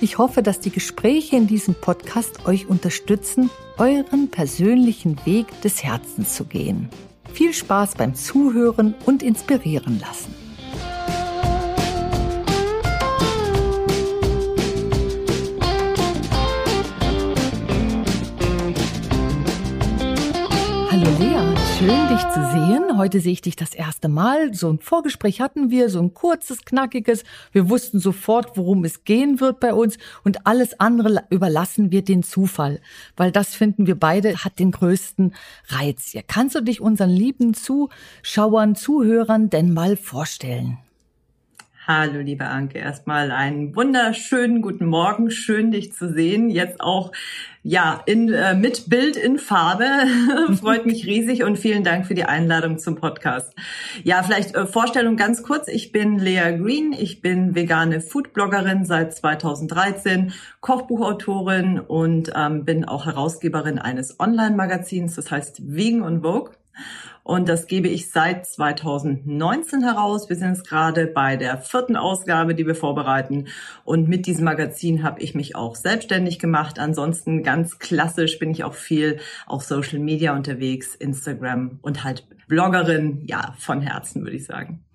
Ich hoffe, dass die Gespräche in diesem Podcast euch unterstützen, euren persönlichen Weg des Herzens zu gehen. Viel Spaß beim Zuhören und inspirieren lassen. Hallo Lea, schön dich zu sehen. Heute sehe ich dich das erste Mal. So ein Vorgespräch hatten wir, so ein kurzes, knackiges. Wir wussten sofort, worum es gehen wird bei uns und alles andere überlassen wir den Zufall, weil das finden wir beide hat den größten Reiz. Hier kannst du dich unseren lieben Zuschauern, Zuhörern denn mal vorstellen? Hallo, liebe Anke. Erstmal einen wunderschönen guten Morgen. Schön, dich zu sehen. Jetzt auch, ja, in, äh, mit Bild in Farbe. Freut mich riesig und vielen Dank für die Einladung zum Podcast. Ja, vielleicht äh, Vorstellung ganz kurz. Ich bin Lea Green. Ich bin vegane Foodbloggerin seit 2013, Kochbuchautorin und ähm, bin auch Herausgeberin eines Online-Magazins, das heißt Vegan und Vogue. Und das gebe ich seit 2019 heraus. Wir sind jetzt gerade bei der vierten Ausgabe, die wir vorbereiten. Und mit diesem Magazin habe ich mich auch selbstständig gemacht. Ansonsten ganz klassisch bin ich auch viel auf Social Media unterwegs, Instagram und halt Bloggerin, ja, von Herzen würde ich sagen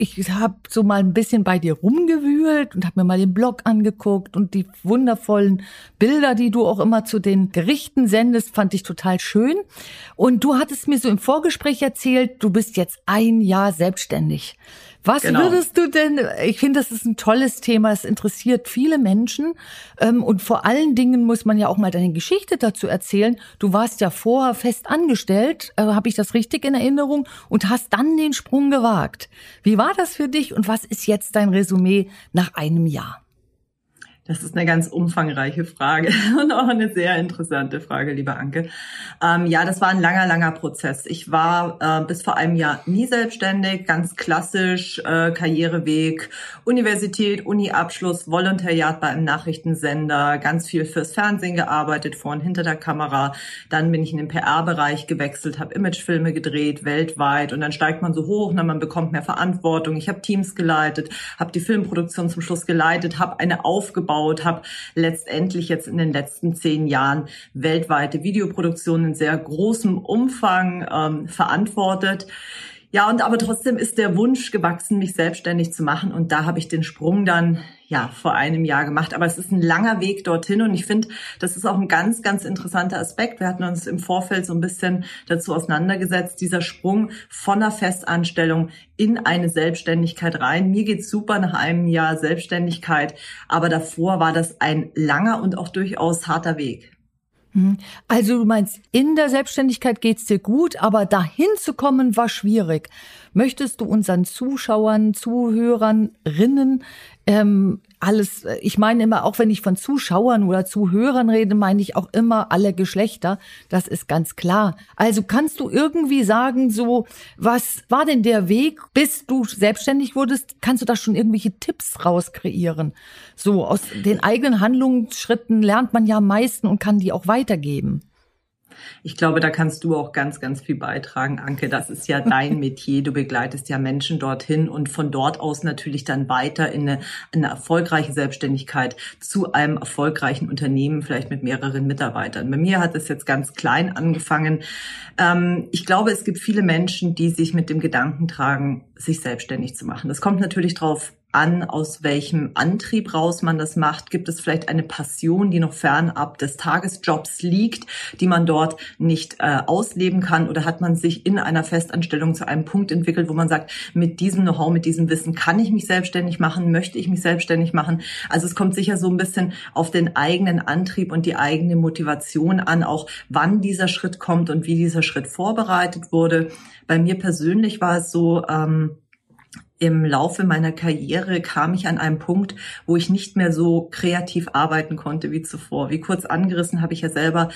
ich habe so mal ein bisschen bei dir rumgewühlt und habe mir mal den Blog angeguckt und die wundervollen Bilder, die du auch immer zu den Gerichten sendest, fand ich total schön. Und du hattest mir so im Vorgespräch erzählt, du bist jetzt ein Jahr selbstständig. Was genau. würdest du denn, ich finde, das ist ein tolles Thema, es interessiert viele Menschen ähm, und vor allen Dingen muss man ja auch mal deine Geschichte dazu erzählen. Du warst ja vorher fest angestellt, äh, habe ich das richtig in Erinnerung, und hast dann den Sprung gewagt. Wie war das für dich und was ist jetzt dein Resümee nach einem Jahr? Das ist eine ganz umfangreiche Frage und auch eine sehr interessante Frage, lieber Anke. Ähm, ja, das war ein langer, langer Prozess. Ich war äh, bis vor einem Jahr nie selbstständig, ganz klassisch, äh, Karriereweg, Universität, Uni-Abschluss, Volontariat bei einem Nachrichtensender, ganz viel fürs Fernsehen gearbeitet, vor und hinter der Kamera. Dann bin ich in den PR-Bereich gewechselt, habe Imagefilme gedreht, weltweit und dann steigt man so hoch, na, ne, man bekommt mehr Verantwortung. Ich habe Teams geleitet, habe die Filmproduktion zum Schluss geleitet, habe eine aufgebaut aufgebaut, habe letztendlich jetzt in den letzten zehn Jahren weltweite Videoproduktionen in sehr großem Umfang ähm, verantwortet. Ja, und aber trotzdem ist der Wunsch gewachsen, mich selbstständig zu machen. Und da habe ich den Sprung dann ja vor einem Jahr gemacht. Aber es ist ein langer Weg dorthin und ich finde, das ist auch ein ganz, ganz interessanter Aspekt. Wir hatten uns im Vorfeld so ein bisschen dazu auseinandergesetzt, dieser Sprung von einer Festanstellung in eine Selbstständigkeit rein. Mir geht's super nach einem Jahr Selbstständigkeit, aber davor war das ein langer und auch durchaus harter Weg. Mhm. Also du meinst, in der Selbstständigkeit geht's dir gut, aber dahin zu kommen war schwierig. Möchtest du unseren Zuschauern, Zuhörern, Rinnen ähm, alles, ich meine immer, auch wenn ich von Zuschauern oder Zuhörern rede, meine ich auch immer alle Geschlechter. Das ist ganz klar. Also kannst du irgendwie sagen, so, was war denn der Weg, bis du selbstständig wurdest? Kannst du da schon irgendwelche Tipps rauskreieren? So, aus den eigenen Handlungsschritten lernt man ja am meisten und kann die auch weitergeben. Ich glaube, da kannst du auch ganz, ganz viel beitragen, Anke. Das ist ja dein Metier. Du begleitest ja Menschen dorthin und von dort aus natürlich dann weiter in eine, eine erfolgreiche Selbstständigkeit zu einem erfolgreichen Unternehmen, vielleicht mit mehreren Mitarbeitern. Bei mir hat es jetzt ganz klein angefangen. Ähm, ich glaube, es gibt viele Menschen, die sich mit dem Gedanken tragen, sich selbstständig zu machen. Das kommt natürlich drauf an, aus welchem Antrieb raus man das macht. Gibt es vielleicht eine Passion, die noch fernab des Tagesjobs liegt, die man dort nicht äh, ausleben kann? Oder hat man sich in einer Festanstellung zu einem Punkt entwickelt, wo man sagt, mit diesem Know-how, mit diesem Wissen kann ich mich selbstständig machen, möchte ich mich selbstständig machen? Also es kommt sicher so ein bisschen auf den eigenen Antrieb und die eigene Motivation an, auch wann dieser Schritt kommt und wie dieser Schritt vorbereitet wurde. Bei mir persönlich war es so, ähm, im Laufe meiner Karriere kam ich an einen Punkt, wo ich nicht mehr so kreativ arbeiten konnte wie zuvor. Wie kurz angerissen habe ich ja selber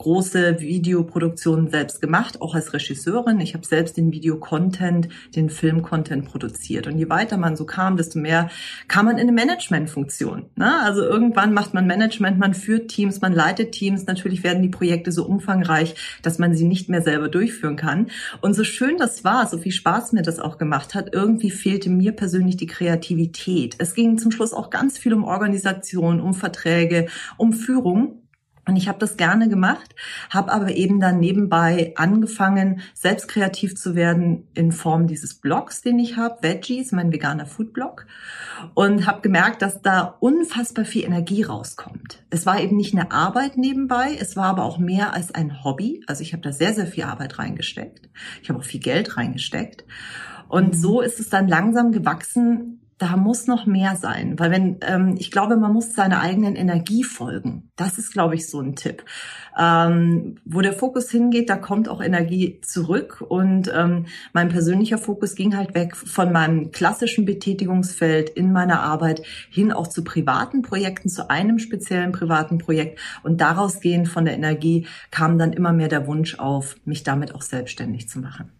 große Videoproduktionen selbst gemacht, auch als Regisseurin. Ich habe selbst den Videocontent, den Filmcontent produziert. Und je weiter man so kam, desto mehr kam man in eine Managementfunktion. Ne? Also irgendwann macht man Management, man führt Teams, man leitet Teams. Natürlich werden die Projekte so umfangreich, dass man sie nicht mehr selber durchführen kann. Und so schön das war, so viel Spaß mir das auch gemacht hat, irgendwie fehlte mir persönlich die Kreativität. Es ging zum Schluss auch ganz viel um Organisation, um Verträge, um Führung. Und ich habe das gerne gemacht, habe aber eben dann nebenbei angefangen, selbst kreativ zu werden in Form dieses Blogs, den ich habe, Veggies, mein veganer Foodblog. Und habe gemerkt, dass da unfassbar viel Energie rauskommt. Es war eben nicht eine Arbeit nebenbei, es war aber auch mehr als ein Hobby. Also ich habe da sehr, sehr viel Arbeit reingesteckt. Ich habe auch viel Geld reingesteckt. Und mhm. so ist es dann langsam gewachsen da muss noch mehr sein, weil wenn ähm, ich glaube, man muss seiner eigenen Energie folgen. Das ist, glaube ich, so ein Tipp. Ähm, wo der Fokus hingeht, da kommt auch Energie zurück. Und ähm, mein persönlicher Fokus ging halt weg von meinem klassischen Betätigungsfeld in meiner Arbeit hin auch zu privaten Projekten, zu einem speziellen privaten Projekt. Und daraus gehend von der Energie kam dann immer mehr der Wunsch auf, mich damit auch selbstständig zu machen.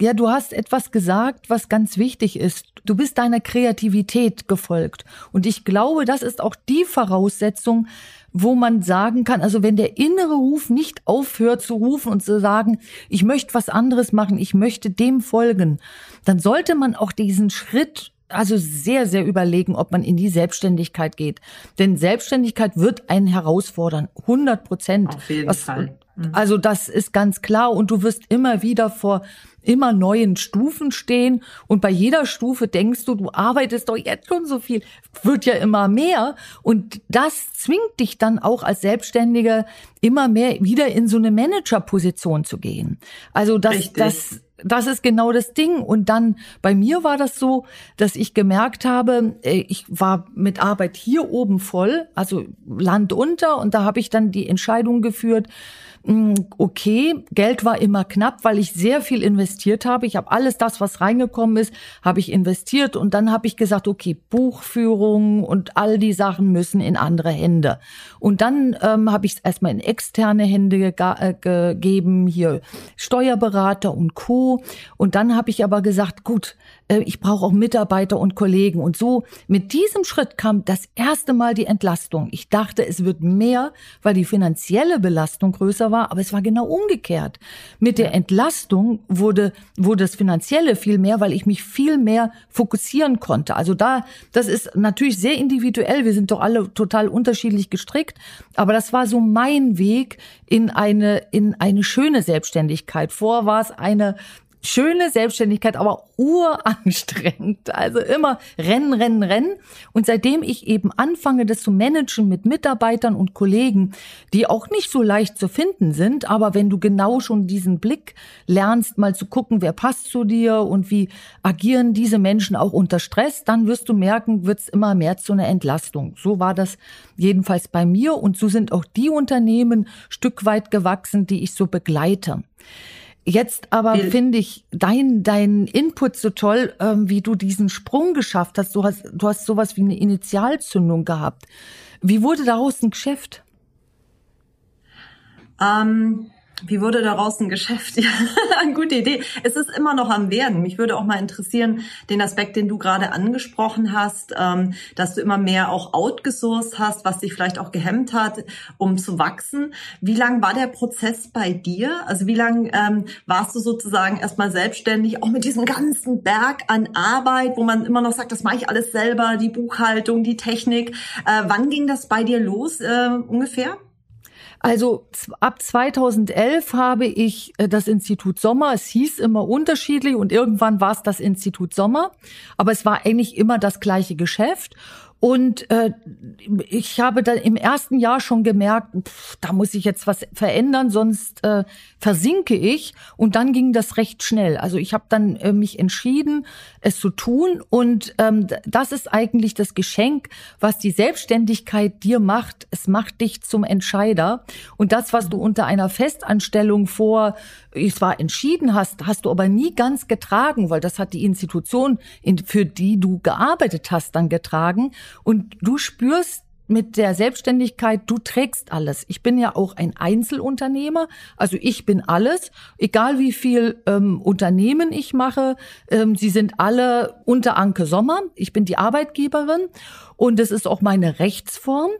Ja, du hast etwas gesagt, was ganz wichtig ist. Du bist deiner Kreativität gefolgt. Und ich glaube, das ist auch die Voraussetzung, wo man sagen kann, also wenn der innere Ruf nicht aufhört zu rufen und zu sagen, ich möchte was anderes machen, ich möchte dem folgen, dann sollte man auch diesen Schritt also sehr, sehr überlegen, ob man in die Selbstständigkeit geht. Denn Selbstständigkeit wird einen herausfordern. 100 Prozent. Auf jeden was, Fall. Mhm. Also das ist ganz klar. Und du wirst immer wieder vor immer neuen Stufen stehen und bei jeder Stufe denkst du, du arbeitest doch jetzt schon so viel, wird ja immer mehr und das zwingt dich dann auch als Selbstständiger immer mehr wieder in so eine Managerposition zu gehen. Also das, Richtig. das, das ist genau das Ding. Und dann bei mir war das so, dass ich gemerkt habe, äh, ich war mit Arbeit hier oben voll, also Land unter, und da habe ich dann die Entscheidung geführt, okay, Geld war immer knapp, weil ich sehr viel investiert habe. Ich habe alles das, was reingekommen ist, habe ich investiert und dann habe ich gesagt, okay, Buchführung und all die Sachen müssen in andere Hände. Und dann ähm, habe ich es erstmal in externe Hände äh, gegeben, hier Steuerberater und Co. Und dann habe ich aber gesagt, gut, ich brauche auch Mitarbeiter und Kollegen. Und so mit diesem Schritt kam das erste Mal die Entlastung. Ich dachte, es wird mehr, weil die finanzielle Belastung größer war, aber es war genau umgekehrt. Mit der Entlastung wurde, wurde das Finanzielle viel mehr, weil ich mich viel mehr fokussieren konnte. Also da, das ist natürlich sehr individuell. Wir sind doch alle total unterschiedlich gestrickt. Aber das war so mein Weg in eine, in eine schöne Selbstständigkeit. Vor war es eine, schöne Selbstständigkeit, aber uranstrengend. Also immer rennen, rennen, rennen. Und seitdem ich eben anfange, das zu managen mit Mitarbeitern und Kollegen, die auch nicht so leicht zu finden sind, aber wenn du genau schon diesen Blick lernst, mal zu gucken, wer passt zu dir und wie agieren diese Menschen auch unter Stress, dann wirst du merken, wird's immer mehr zu einer Entlastung. So war das jedenfalls bei mir und so sind auch die Unternehmen Stück weit gewachsen, die ich so begleite. Jetzt aber finde ich dein, dein Input so toll, ähm, wie du diesen Sprung geschafft hast. Du hast, du hast sowas wie eine Initialzündung gehabt. Wie wurde daraus ein Geschäft? Ähm, wie wurde daraus ein Geschäft? Ja, eine gute Idee. Es ist immer noch am Werden. Mich würde auch mal interessieren, den Aspekt, den du gerade angesprochen hast, ähm, dass du immer mehr auch outgesourced hast, was dich vielleicht auch gehemmt hat, um zu wachsen. Wie lang war der Prozess bei dir? Also wie lang ähm, warst du sozusagen erstmal selbstständig, auch mit diesem ganzen Berg an Arbeit, wo man immer noch sagt, das mache ich alles selber, die Buchhaltung, die Technik. Äh, wann ging das bei dir los äh, ungefähr? Also ab 2011 habe ich äh, das Institut Sommer, es hieß immer unterschiedlich und irgendwann war es das Institut Sommer, aber es war eigentlich immer das gleiche Geschäft. Und äh, ich habe dann im ersten Jahr schon gemerkt, pff, da muss ich jetzt was verändern, sonst äh, versinke ich. Und dann ging das recht schnell. Also ich habe dann äh, mich entschieden, es zu tun. Und ähm, das ist eigentlich das Geschenk, was die Selbstständigkeit dir macht. Es macht dich zum Entscheider. Und das, was du unter einer Festanstellung vor, es war entschieden hast, hast du aber nie ganz getragen, weil das hat die Institution, in, für die du gearbeitet hast, dann getragen. Und du spürst mit der Selbstständigkeit, du trägst alles. Ich bin ja auch ein Einzelunternehmer, also ich bin alles, egal wie viel ähm, Unternehmen ich mache, ähm, sie sind alle unter Anke Sommer. Ich bin die Arbeitgeberin und es ist auch meine Rechtsform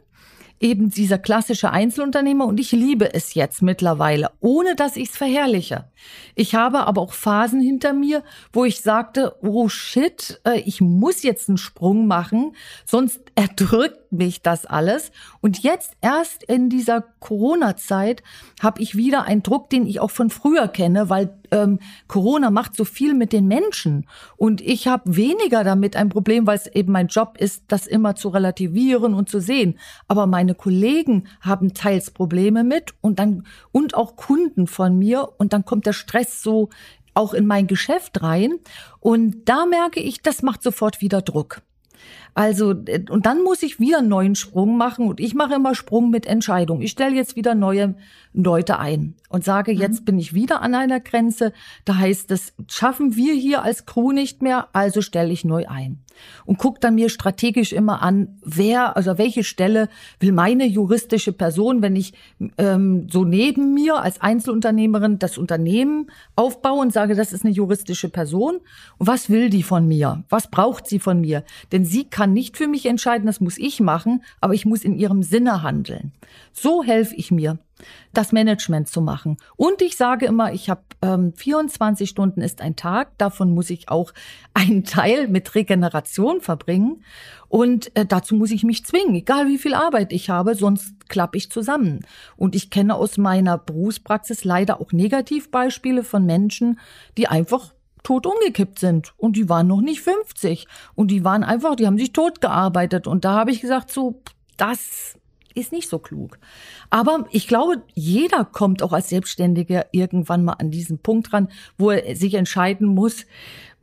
eben dieser klassische Einzelunternehmer und ich liebe es jetzt mittlerweile, ohne dass ich es verherrliche. Ich habe aber auch Phasen hinter mir, wo ich sagte, oh shit, äh, ich muss jetzt einen Sprung machen, sonst erdrückt mich das alles. Und jetzt erst in dieser Corona-Zeit habe ich wieder einen Druck, den ich auch von früher kenne, weil ähm, Corona macht so viel mit den Menschen und ich habe weniger damit ein Problem, weil es eben mein Job ist, das immer zu relativieren und zu sehen. Aber meine Kollegen haben teils Probleme mit und dann und auch Kunden von mir und dann kommt der Stress so auch in mein Geschäft rein und da merke ich, das macht sofort wieder Druck. Also, äh, und dann muss ich wieder einen neuen Sprung machen und ich mache immer Sprung mit Entscheidung. Ich stelle jetzt wieder neue Leute ein und sage, jetzt mhm. bin ich wieder an einer Grenze. Da heißt es, schaffen wir hier als Crew nicht mehr, also stelle ich neu ein. Und gucke dann mir strategisch immer an, wer, also welche Stelle will meine juristische Person, wenn ich ähm, so neben mir als Einzelunternehmerin das Unternehmen aufbaue und sage, das ist eine juristische Person. Und was will die von mir? Was braucht sie von mir? Denn sie kann nicht für mich entscheiden, das muss ich machen, aber ich muss in ihrem Sinne handeln. So helfe ich mir das Management zu machen. Und ich sage immer, ich habe ähm, 24 Stunden ist ein Tag, davon muss ich auch einen Teil mit Regeneration verbringen. Und äh, dazu muss ich mich zwingen, egal wie viel Arbeit ich habe, sonst klappe ich zusammen. Und ich kenne aus meiner Berufspraxis leider auch Negativbeispiele von Menschen, die einfach tot umgekippt sind und die waren noch nicht 50 und die waren einfach, die haben sich tot gearbeitet und da habe ich gesagt so, das ist nicht so klug. Aber ich glaube, jeder kommt auch als Selbstständiger irgendwann mal an diesen Punkt ran, wo er sich entscheiden muss.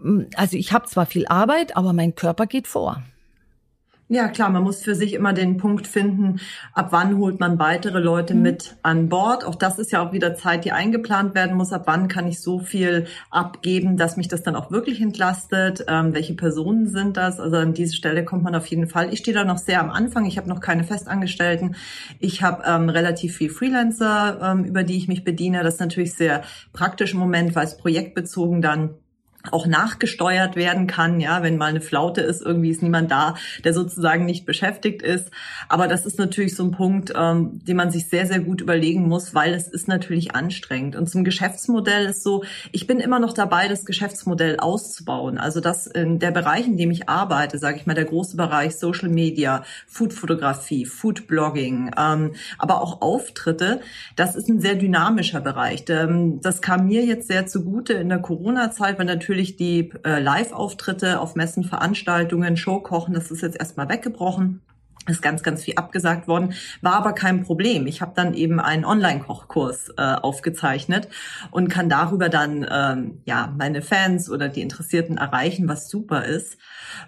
Hm, also ich habe zwar viel Arbeit, aber mein Körper geht vor. Ja, klar, man muss für sich immer den Punkt finden, ab wann holt man weitere Leute mhm. mit an Bord. Auch das ist ja auch wieder Zeit, die eingeplant werden muss. Ab wann kann ich so viel abgeben, dass mich das dann auch wirklich entlastet? Ähm, welche Personen sind das? Also an diese Stelle kommt man auf jeden Fall. Ich stehe da noch sehr am Anfang. Ich habe noch keine Festangestellten. Ich habe ähm, relativ viel Freelancer, ähm, über die ich mich bediene. Das ist natürlich sehr praktisch im Moment, weil es projektbezogen dann auch nachgesteuert werden kann, ja, wenn mal eine Flaute ist, irgendwie ist niemand da, der sozusagen nicht beschäftigt ist. Aber das ist natürlich so ein Punkt, ähm, den man sich sehr, sehr gut überlegen muss, weil es ist natürlich anstrengend. Und zum Geschäftsmodell ist so, ich bin immer noch dabei, das Geschäftsmodell auszubauen. Also das in der Bereich, in dem ich arbeite, sage ich mal, der große Bereich Social Media, Foodfotografie, Foodblogging, ähm, aber auch Auftritte, das ist ein sehr dynamischer Bereich. Das kam mir jetzt sehr zugute in der Corona-Zeit, weil natürlich natürlich die äh, Live-Auftritte auf Messen, Veranstaltungen, Showkochen, das ist jetzt erstmal weggebrochen ist ganz, ganz viel abgesagt worden, war aber kein Problem. Ich habe dann eben einen Online-Kochkurs äh, aufgezeichnet und kann darüber dann ähm, ja meine Fans oder die Interessierten erreichen, was super ist.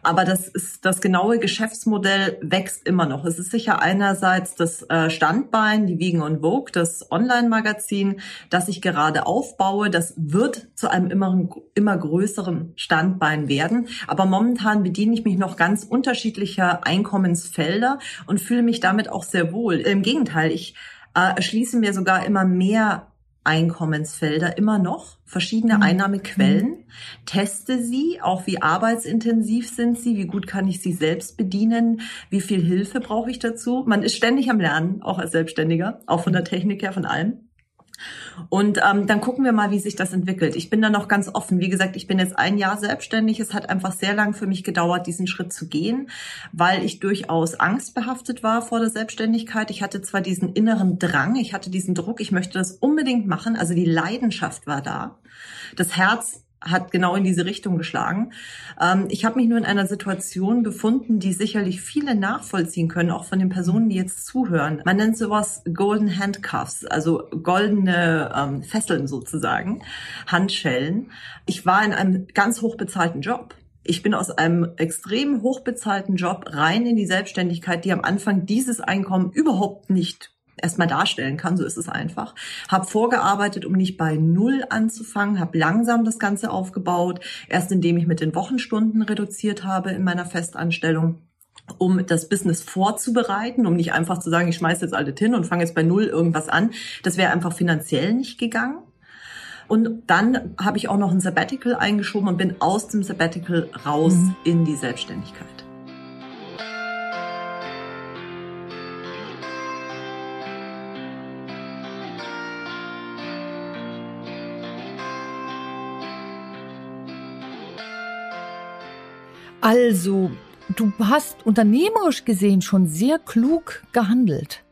Aber das ist das genaue Geschäftsmodell wächst immer noch. Es ist sicher einerseits das äh, Standbein, die Wiegen und Vogue, das Online-Magazin, das ich gerade aufbaue. Das wird zu einem immer, immer größeren Standbein werden. Aber momentan bediene ich mich noch ganz unterschiedlicher Einkommensfelder und fühle mich damit auch sehr wohl. Im Gegenteil, ich äh, erschließe mir sogar immer mehr Einkommensfelder immer noch, verschiedene mhm. Einnahmequellen, mhm. teste sie, auch wie arbeitsintensiv sind sie, wie gut kann ich sie selbst bedienen, wie viel Hilfe brauche ich dazu. Man ist ständig am Lernen, auch als Selbstständiger, auch von der Technik her, von allem. Und ähm, dann gucken wir mal, wie sich das entwickelt. Ich bin da noch ganz offen. Wie gesagt, ich bin jetzt ein Jahr selbstständig. Es hat einfach sehr lang für mich gedauert, diesen Schritt zu gehen, weil ich durchaus angstbehaftet war vor der Selbstständigkeit. Ich hatte zwar diesen inneren Drang, ich hatte diesen Druck, ich möchte das unbedingt machen. Also die Leidenschaft war da. Das Herz hat genau in diese Richtung geschlagen. Ähm, ich habe mich nur in einer Situation befunden, die sicherlich viele nachvollziehen können, auch von den Personen, die jetzt zuhören. Man nennt sowas Golden Handcuffs, also goldene ähm, Fesseln sozusagen, Handschellen. Ich war in einem ganz hochbezahlten Job. Ich bin aus einem extrem hochbezahlten Job rein in die Selbstständigkeit, die am Anfang dieses Einkommen überhaupt nicht erstmal darstellen kann, so ist es einfach. Habe vorgearbeitet, um nicht bei Null anzufangen, habe langsam das Ganze aufgebaut, erst indem ich mit den Wochenstunden reduziert habe in meiner Festanstellung um das Business vorzubereiten, um nicht einfach zu sagen, ich schmeiße jetzt alles hin und fange jetzt bei Null irgendwas an. Das wäre einfach finanziell nicht gegangen. Und dann habe ich auch noch ein Sabbatical eingeschoben und bin aus dem Sabbatical raus mhm. in die Selbstständigkeit. Also, du hast unternehmerisch gesehen schon sehr klug gehandelt.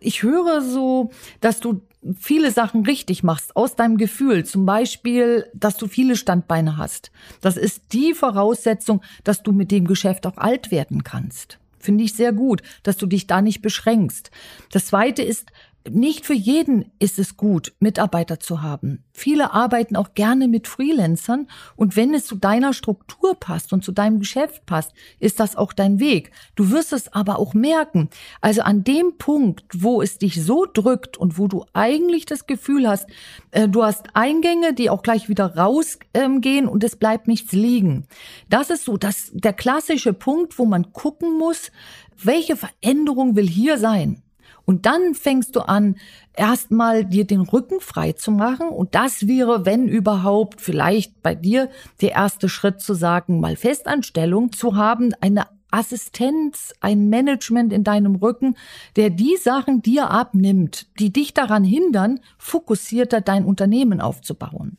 Ich höre so, dass du viele Sachen richtig machst aus deinem Gefühl. Zum Beispiel, dass du viele Standbeine hast. Das ist die Voraussetzung, dass du mit dem Geschäft auch alt werden kannst. Finde ich sehr gut, dass du dich da nicht beschränkst. Das zweite ist, nicht für jeden ist es gut, Mitarbeiter zu haben. Viele arbeiten auch gerne mit Freelancern und wenn es zu deiner Struktur passt und zu deinem Geschäft passt, ist das auch dein Weg. Du wirst es aber auch merken. Also an dem Punkt, wo es dich so drückt und wo du eigentlich das Gefühl hast, äh, du hast Eingänge, die auch gleich wieder rausgehen und es bleibt nichts liegen. Das ist so das, der klassische Punkt, wo man gucken muss, welche Veränderung will hier sein? Und dann fängst du an, erstmal dir den Rücken frei zu machen. Und das wäre, wenn überhaupt, vielleicht bei dir der erste Schritt zu sagen, mal Festanstellung zu haben, eine Assistenz, ein Management in deinem Rücken, der die Sachen dir abnimmt, die dich daran hindern, fokussierter dein Unternehmen aufzubauen.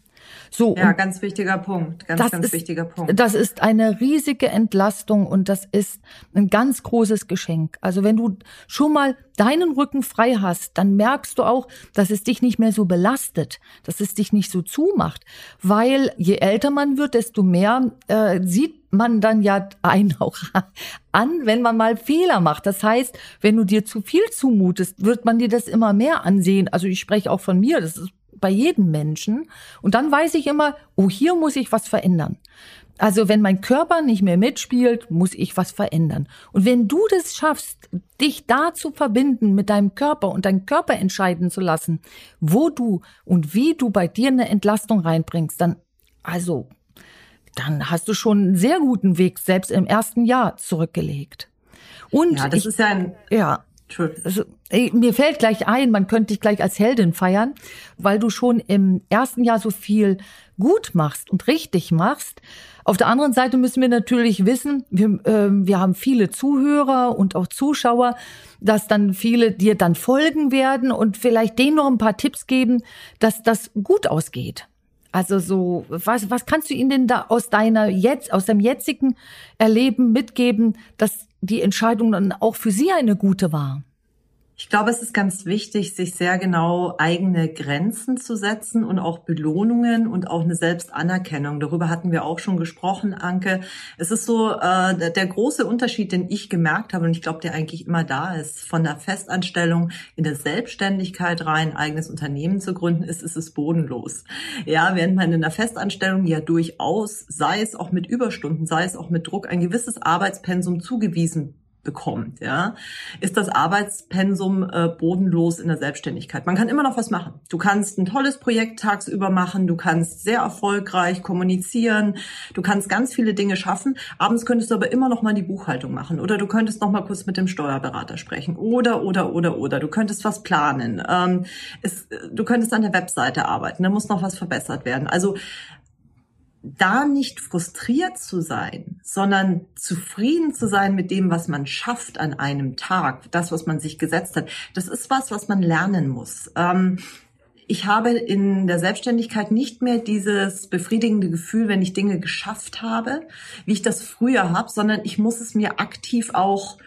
So, ja, ganz wichtiger Punkt, ganz, ganz ist, wichtiger Punkt. Das ist eine riesige Entlastung und das ist ein ganz großes Geschenk. Also wenn du schon mal deinen Rücken frei hast, dann merkst du auch, dass es dich nicht mehr so belastet, dass es dich nicht so zumacht, weil je älter man wird, desto mehr äh, sieht man dann ja einen auch an, wenn man mal Fehler macht. Das heißt, wenn du dir zu viel zumutest, wird man dir das immer mehr ansehen. Also ich spreche auch von mir, das ist bei jedem Menschen. Und dann weiß ich immer, oh, hier muss ich was verändern. Also wenn mein Körper nicht mehr mitspielt, muss ich was verändern. Und wenn du das schaffst, dich da zu verbinden mit deinem Körper und deinen Körper entscheiden zu lassen, wo du und wie du bei dir eine Entlastung reinbringst, dann, also, dann hast du schon einen sehr guten Weg selbst im ersten Jahr zurückgelegt. Und ja, das ich, ist ja ein, ja, also, ey, mir fällt gleich ein, man könnte dich gleich als Heldin feiern, weil du schon im ersten Jahr so viel gut machst und richtig machst. Auf der anderen Seite müssen wir natürlich wissen, wir, äh, wir haben viele Zuhörer und auch Zuschauer, dass dann viele dir dann folgen werden und vielleicht denen noch ein paar Tipps geben, dass das gut ausgeht. Also so, was, was kannst du ihnen denn da aus deiner jetzt, aus deinem jetzigen Erleben mitgeben, dass die Entscheidung dann auch für sie eine gute war? Ich glaube, es ist ganz wichtig, sich sehr genau eigene Grenzen zu setzen und auch Belohnungen und auch eine Selbstanerkennung. Darüber hatten wir auch schon gesprochen, Anke. Es ist so äh, der große Unterschied, den ich gemerkt habe und ich glaube, der eigentlich immer da ist, von der Festanstellung in der Selbstständigkeit rein, ein eigenes Unternehmen zu gründen, ist, ist es bodenlos. Ja, während man in der Festanstellung ja durchaus, sei es auch mit Überstunden, sei es auch mit Druck, ein gewisses Arbeitspensum zugewiesen bekommt, ja, ist das Arbeitspensum äh, bodenlos in der Selbstständigkeit. Man kann immer noch was machen. Du kannst ein tolles Projekt tagsüber machen, du kannst sehr erfolgreich kommunizieren, du kannst ganz viele Dinge schaffen. Abends könntest du aber immer noch mal die Buchhaltung machen oder du könntest noch mal kurz mit dem Steuerberater sprechen oder oder oder oder. Du könntest was planen. Ähm, es, du könntest an der Webseite arbeiten. Da muss noch was verbessert werden. Also da nicht frustriert zu sein, sondern zufrieden zu sein mit dem, was man schafft an einem Tag, das, was man sich gesetzt hat, das ist was, was man lernen muss. Ähm, ich habe in der Selbstständigkeit nicht mehr dieses befriedigende Gefühl, wenn ich Dinge geschafft habe, wie ich das früher habe, sondern ich muss es mir aktiv auch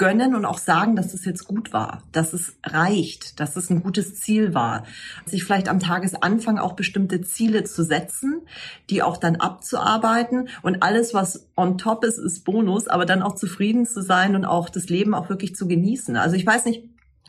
gönnen und auch sagen, dass es jetzt gut war, dass es reicht, dass es ein gutes Ziel war. Sich vielleicht am Tagesanfang auch bestimmte Ziele zu setzen, die auch dann abzuarbeiten und alles, was on top ist, ist Bonus, aber dann auch zufrieden zu sein und auch das Leben auch wirklich zu genießen. Also ich weiß nicht,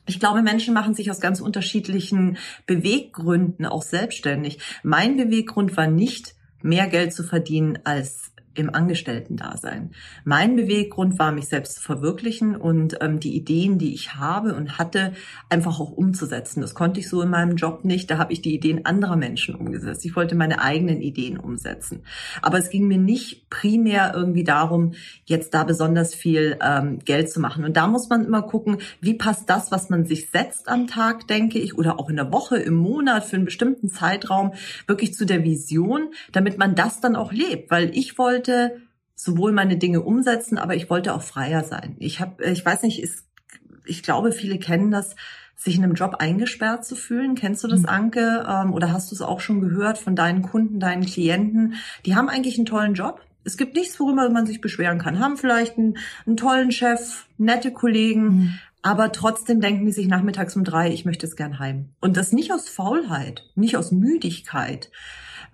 ich glaube, Menschen machen sich aus ganz unterschiedlichen Beweggründen auch selbstständig. Mein Beweggrund war nicht, mehr Geld zu verdienen als im Angestellten-Dasein. Mein Beweggrund war, mich selbst zu verwirklichen und ähm, die Ideen, die ich habe und hatte, einfach auch umzusetzen. Das konnte ich so in meinem Job nicht. Da habe ich die Ideen anderer Menschen umgesetzt. Ich wollte meine eigenen Ideen umsetzen. Aber es ging mir nicht primär irgendwie darum, jetzt da besonders viel ähm, Geld zu machen. Und da muss man immer gucken, wie passt das, was man sich setzt am Tag, denke ich, oder auch in der Woche, im Monat, für einen bestimmten Zeitraum, wirklich zu der Vision, damit man das dann auch lebt. Weil ich wollte wollte sowohl meine Dinge umsetzen, aber ich wollte auch freier sein. Ich habe, ich weiß nicht, ist, ich glaube, viele kennen das, sich in einem Job eingesperrt zu fühlen. Kennst du das, mhm. Anke? Ähm, oder hast du es auch schon gehört von deinen Kunden, deinen Klienten? Die haben eigentlich einen tollen Job. Es gibt nichts, worüber man sich beschweren kann. Haben vielleicht einen, einen tollen Chef, nette Kollegen, mhm. aber trotzdem denken die sich nachmittags um drei, ich möchte es gern heim. Und das nicht aus Faulheit, nicht aus Müdigkeit,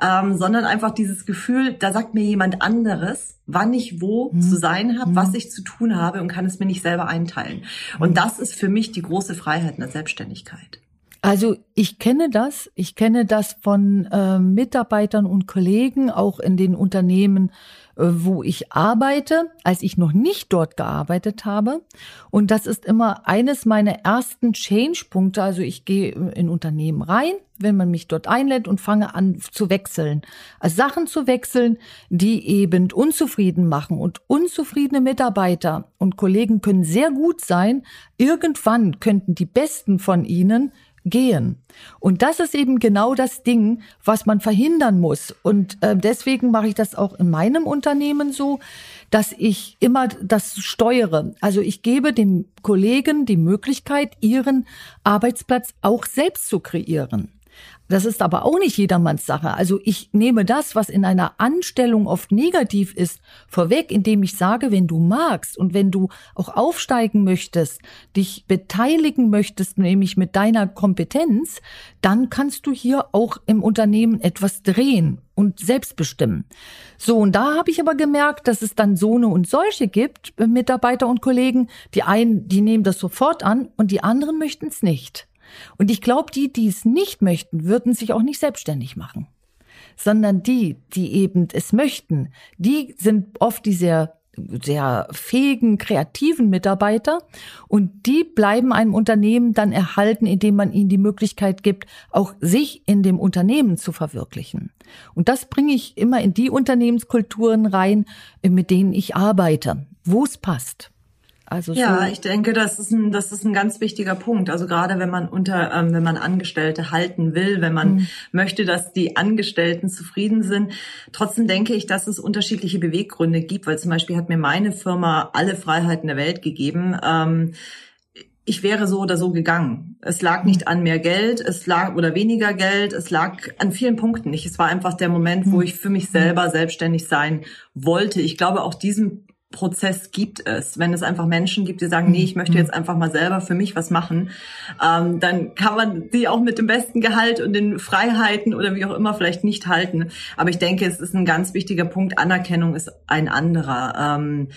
ähm, sondern einfach dieses Gefühl, da sagt mir jemand anderes, wann ich wo mhm. zu sein habe, mhm. was ich zu tun habe und kann es mir nicht selber einteilen. Und mhm. das ist für mich die große Freiheit in der Selbstständigkeit. Also ich kenne das, ich kenne das von äh, Mitarbeitern und Kollegen, auch in den Unternehmen, wo ich arbeite, als ich noch nicht dort gearbeitet habe. Und das ist immer eines meiner ersten Change-Punkte. Also ich gehe in Unternehmen rein, wenn man mich dort einlädt und fange an zu wechseln. Also Sachen zu wechseln, die eben unzufrieden machen. Und unzufriedene Mitarbeiter und Kollegen können sehr gut sein. Irgendwann könnten die besten von ihnen gehen. Und das ist eben genau das Ding, was man verhindern muss. Und äh, deswegen mache ich das auch in meinem Unternehmen so, dass ich immer das steuere. Also ich gebe dem Kollegen die Möglichkeit, ihren Arbeitsplatz auch selbst zu kreieren. Das ist aber auch nicht jedermanns Sache. Also ich nehme das, was in einer Anstellung oft negativ ist, vorweg, indem ich sage, wenn du magst und wenn du auch aufsteigen möchtest, dich beteiligen möchtest, nämlich mit deiner Kompetenz, dann kannst du hier auch im Unternehmen etwas drehen und selbst bestimmen. So, und da habe ich aber gemerkt, dass es dann so eine und solche gibt, Mitarbeiter und Kollegen. Die einen, die nehmen das sofort an und die anderen möchten es nicht. Und ich glaube, die, die es nicht möchten, würden sich auch nicht selbstständig machen. Sondern die, die eben es möchten, die sind oft die sehr sehr fähigen, kreativen Mitarbeiter und die bleiben einem Unternehmen dann erhalten, indem man ihnen die Möglichkeit gibt, auch sich in dem Unternehmen zu verwirklichen. Und das bringe ich immer in die Unternehmenskulturen rein, mit denen ich arbeite, wo es passt. Also ja, so ich denke, das ist ein das ist ein ganz wichtiger Punkt. Also gerade wenn man unter ähm, wenn man Angestellte halten will, wenn man mhm. möchte, dass die Angestellten zufrieden sind. Trotzdem denke ich, dass es unterschiedliche Beweggründe gibt, weil zum Beispiel hat mir meine Firma alle Freiheiten der Welt gegeben. Ähm, ich wäre so oder so gegangen. Es lag nicht mhm. an mehr Geld, es lag oder weniger Geld, es lag an vielen Punkten nicht. Es war einfach der Moment, wo mhm. ich für mich selber selbstständig sein wollte. Ich glaube, auch diesen Prozess gibt es. Wenn es einfach Menschen gibt, die sagen, nee, ich möchte mhm. jetzt einfach mal selber für mich was machen, ähm, dann kann man die auch mit dem besten Gehalt und den Freiheiten oder wie auch immer vielleicht nicht halten. Aber ich denke, es ist ein ganz wichtiger Punkt. Anerkennung ist ein anderer. Ähm,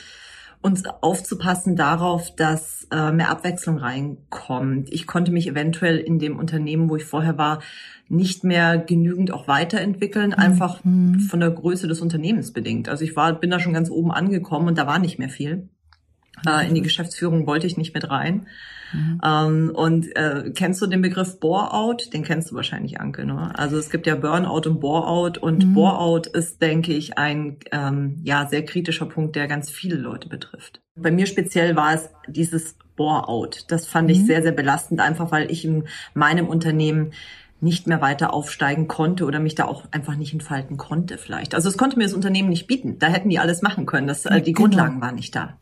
uns aufzupassen darauf, dass äh, mehr Abwechslung reinkommt. Ich konnte mich eventuell in dem Unternehmen, wo ich vorher war, nicht mehr genügend auch weiterentwickeln, einfach mhm. von der Größe des Unternehmens bedingt. Also ich war, bin da schon ganz oben angekommen und da war nicht mehr viel. Äh, in die Geschäftsführung wollte ich nicht mit rein. Mhm. Ähm, und äh, kennst du den Begriff Bore-out? Den kennst du wahrscheinlich, Anke. Ne? Also es gibt ja Burnout und Bore-out und mhm. Bore-out ist, denke ich, ein ähm, ja sehr kritischer Punkt, der ganz viele Leute betrifft. Bei mir speziell war es dieses Bore-out. Das fand mhm. ich sehr, sehr belastend, einfach weil ich in meinem Unternehmen nicht mehr weiter aufsteigen konnte oder mich da auch einfach nicht entfalten konnte vielleicht. Also es konnte mir das Unternehmen nicht bieten. Da hätten die alles machen können. Das, äh, die genau. Grundlagen waren nicht da.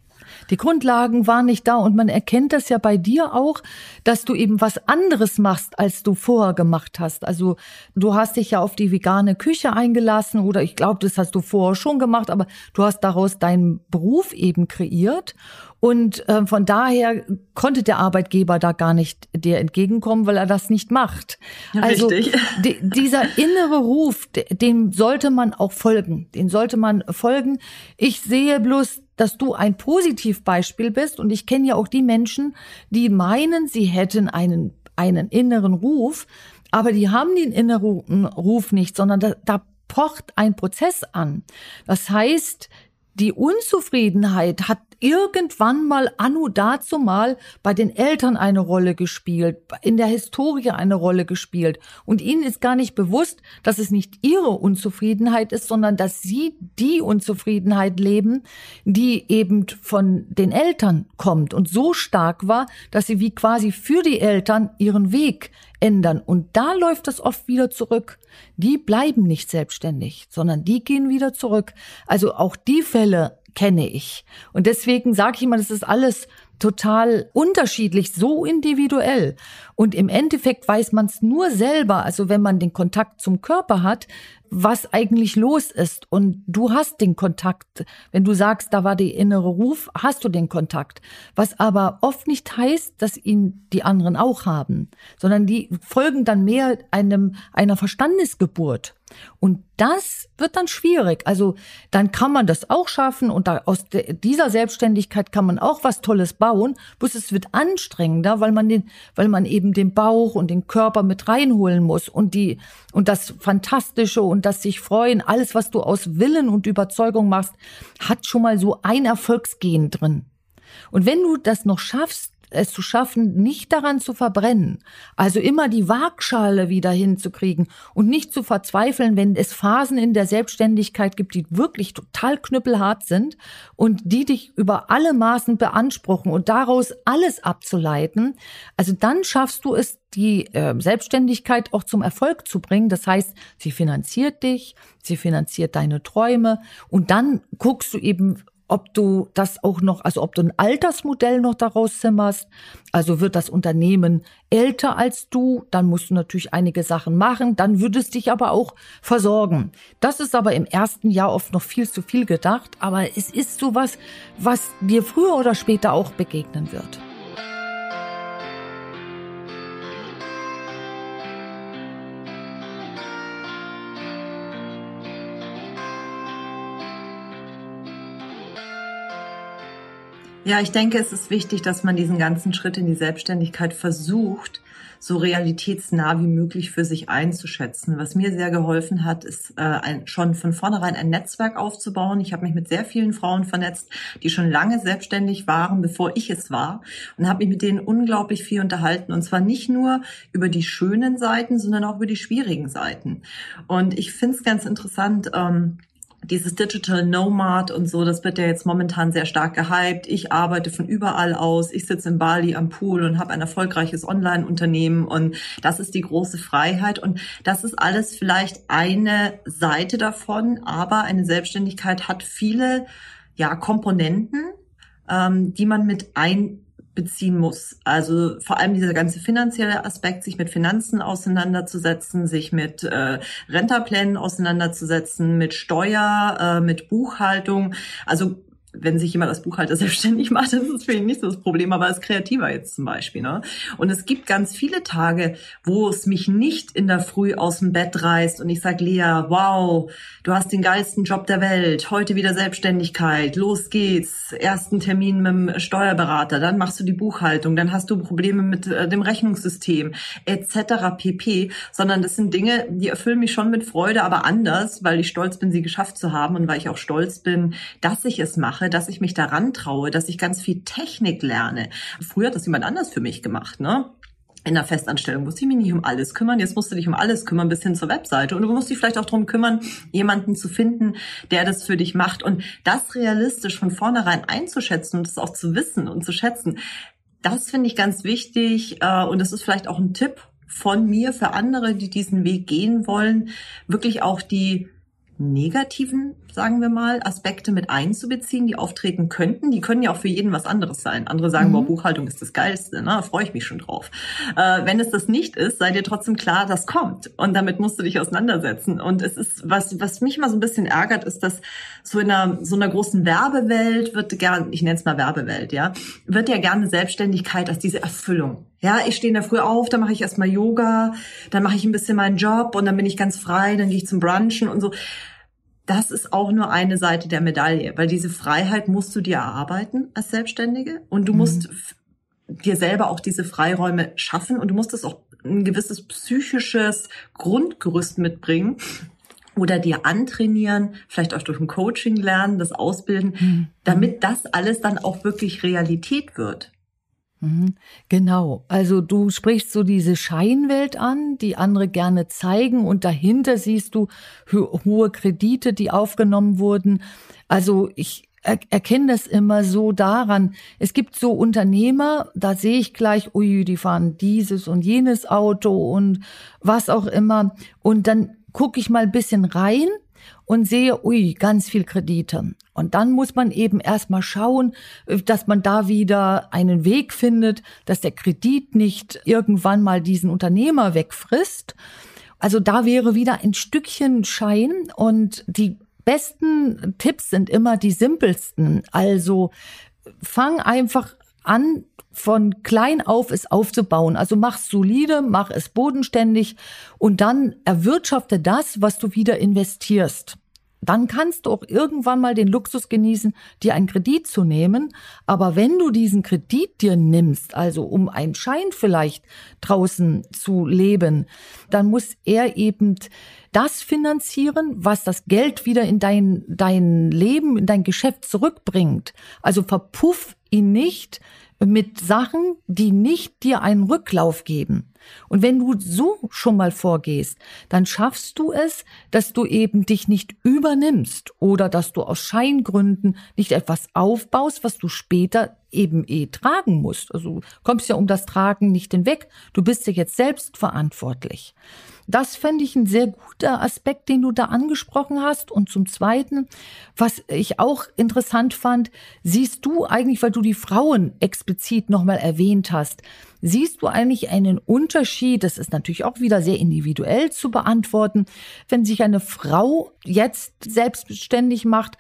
Die Grundlagen waren nicht da und man erkennt das ja bei dir auch, dass du eben was anderes machst, als du vorher gemacht hast. Also du hast dich ja auf die vegane Küche eingelassen oder ich glaube, das hast du vorher schon gemacht, aber du hast daraus deinen Beruf eben kreiert und äh, von daher konnte der Arbeitgeber da gar nicht dir entgegenkommen, weil er das nicht macht. Also die, dieser innere Ruf, dem sollte man auch folgen. Den sollte man folgen. Ich sehe bloß, dass du ein Positivbeispiel bist und ich kenne ja auch die Menschen, die meinen, sie hätten einen einen inneren Ruf, aber die haben den inneren Ruf nicht, sondern da, da pocht ein Prozess an. Das heißt, die Unzufriedenheit hat irgendwann mal anno dazu mal bei den Eltern eine Rolle gespielt, in der Historie eine Rolle gespielt. Und ihnen ist gar nicht bewusst, dass es nicht ihre Unzufriedenheit ist, sondern dass sie die Unzufriedenheit leben, die eben von den Eltern kommt und so stark war, dass sie wie quasi für die Eltern ihren Weg ändern. Und da läuft das oft wieder zurück. Die bleiben nicht selbstständig, sondern die gehen wieder zurück. Also auch die Fälle kenne ich. Und deswegen sage ich immer, das ist alles total unterschiedlich, so individuell. Und im Endeffekt weiß man es nur selber, also wenn man den Kontakt zum Körper hat, was eigentlich los ist. Und du hast den Kontakt. Wenn du sagst, da war der innere Ruf, hast du den Kontakt. Was aber oft nicht heißt, dass ihn die anderen auch haben, sondern die folgen dann mehr einem, einer Verstandesgeburt. Und das wird dann schwierig. Also dann kann man das auch schaffen und da, aus dieser Selbstständigkeit kann man auch was Tolles bauen. Bloß es wird anstrengender, weil man den, weil man eben den Bauch und den Körper mit reinholen muss und die und das Fantastische und das sich freuen, alles, was du aus Willen und Überzeugung machst, hat schon mal so ein Erfolgsgehen drin. Und wenn du das noch schaffst, es zu schaffen, nicht daran zu verbrennen. Also immer die Waagschale wieder hinzukriegen und nicht zu verzweifeln, wenn es Phasen in der Selbstständigkeit gibt, die wirklich total knüppelhart sind und die dich über alle Maßen beanspruchen und daraus alles abzuleiten. Also dann schaffst du es, die äh, Selbstständigkeit auch zum Erfolg zu bringen. Das heißt, sie finanziert dich, sie finanziert deine Träume und dann guckst du eben ob du das auch noch, also ob du ein Altersmodell noch daraus zimmerst. Also wird das Unternehmen älter als du, dann musst du natürlich einige Sachen machen, dann würdest dich aber auch versorgen. Das ist aber im ersten Jahr oft noch viel zu viel gedacht, aber es ist sowas, was dir früher oder später auch begegnen wird. Ja, ich denke, es ist wichtig, dass man diesen ganzen Schritt in die Selbstständigkeit versucht, so realitätsnah wie möglich für sich einzuschätzen. Was mir sehr geholfen hat, ist äh, ein, schon von vornherein ein Netzwerk aufzubauen. Ich habe mich mit sehr vielen Frauen vernetzt, die schon lange selbstständig waren, bevor ich es war, und habe mich mit denen unglaublich viel unterhalten. Und zwar nicht nur über die schönen Seiten, sondern auch über die schwierigen Seiten. Und ich finde es ganz interessant. Ähm, dieses Digital Nomad und so, das wird ja jetzt momentan sehr stark gehypt. Ich arbeite von überall aus. Ich sitze in Bali am Pool und habe ein erfolgreiches Online-Unternehmen und das ist die große Freiheit und das ist alles vielleicht eine Seite davon, aber eine Selbstständigkeit hat viele ja Komponenten, ähm, die man mit ein beziehen muss. Also vor allem dieser ganze finanzielle Aspekt, sich mit Finanzen auseinanderzusetzen, sich mit äh, Rentaplänen auseinanderzusetzen, mit Steuer, äh, mit Buchhaltung. Also wenn sich jemand als Buchhalter selbstständig macht, dann ist es für ihn nicht so das Problem, aber als Kreativer jetzt zum Beispiel. Ne? Und es gibt ganz viele Tage, wo es mich nicht in der Früh aus dem Bett reißt und ich sage, Lea, wow, du hast den geilsten Job der Welt, heute wieder Selbstständigkeit, los geht's, ersten Termin mit dem Steuerberater, dann machst du die Buchhaltung, dann hast du Probleme mit äh, dem Rechnungssystem etc. pp. Sondern das sind Dinge, die erfüllen mich schon mit Freude, aber anders, weil ich stolz bin, sie geschafft zu haben und weil ich auch stolz bin, dass ich es mache dass ich mich daran traue, dass ich ganz viel Technik lerne. Früher hat das jemand anders für mich gemacht, ne? in der Festanstellung musste ich mich nicht um alles kümmern. Jetzt musst du dich um alles kümmern bis hin zur Webseite. Und du musst dich vielleicht auch darum kümmern, jemanden zu finden, der das für dich macht. Und das realistisch von vornherein einzuschätzen und das auch zu wissen und zu schätzen, das finde ich ganz wichtig. Äh, und das ist vielleicht auch ein Tipp von mir für andere, die diesen Weg gehen wollen, wirklich auch die negativen, sagen wir mal, Aspekte mit einzubeziehen, die auftreten könnten. Die können ja auch für jeden was anderes sein. Andere sagen, mhm. boah, Buchhaltung ist das Geilste, ne? da freue ich mich schon drauf. Äh, wenn es das nicht ist, sei dir trotzdem klar, das kommt. Und damit musst du dich auseinandersetzen. Und es ist, was, was mich mal so ein bisschen ärgert, ist, dass so in einer, so einer großen Werbewelt wird gern, ich nenne es mal Werbewelt, ja, wird ja gerne Selbstständigkeit als diese Erfüllung. Ja, ich stehe da früh auf, dann mache ich erstmal Yoga, dann mache ich ein bisschen meinen Job und dann bin ich ganz frei, dann gehe ich zum Brunchen und so das ist auch nur eine Seite der Medaille, weil diese Freiheit musst du dir erarbeiten als Selbstständige und du mhm. musst dir selber auch diese Freiräume schaffen und du musst es auch ein gewisses psychisches Grundgerüst mitbringen, oder dir antrainieren, vielleicht auch durch ein Coaching lernen, das Ausbilden, mhm. damit das alles dann auch wirklich Realität wird. Mhm. Genau, also du sprichst so diese Scheinwelt an, die andere gerne zeigen und dahinter siehst du hohe Kredite, die aufgenommen wurden. Also ich erkenne das immer so daran. Es gibt so Unternehmer, da sehe ich gleich, ui, die fahren dieses und jenes Auto und was auch immer. Und dann gucke ich mal ein bisschen rein und sehe, ui, ganz viel Kredite. Und dann muss man eben erstmal schauen, dass man da wieder einen Weg findet, dass der Kredit nicht irgendwann mal diesen Unternehmer wegfrisst. Also da wäre wieder ein Stückchen Schein und die besten Tipps sind immer die simpelsten. Also fang einfach an, von klein auf es aufzubauen. Also mach es solide, mach es bodenständig und dann erwirtschafte das, was du wieder investierst. Dann kannst du auch irgendwann mal den Luxus genießen, dir einen Kredit zu nehmen. Aber wenn du diesen Kredit dir nimmst, also um einen Schein vielleicht draußen zu leben, dann muss er eben das finanzieren, was das Geld wieder in dein, dein Leben, in dein Geschäft zurückbringt. Also verpuff ihn nicht mit Sachen, die nicht dir einen Rücklauf geben. Und wenn du so schon mal vorgehst, dann schaffst du es, dass du eben dich nicht übernimmst oder dass du aus Scheingründen nicht etwas aufbaust, was du später eben eh tragen musst. Also kommst ja um das Tragen nicht hinweg. Du bist ja jetzt selbst verantwortlich. Das fände ich ein sehr guter Aspekt, den du da angesprochen hast. Und zum Zweiten, was ich auch interessant fand, siehst du eigentlich, weil du die Frauen explizit nochmal erwähnt hast, siehst du eigentlich einen Unterschied, das ist natürlich auch wieder sehr individuell zu beantworten, wenn sich eine Frau jetzt selbstständig macht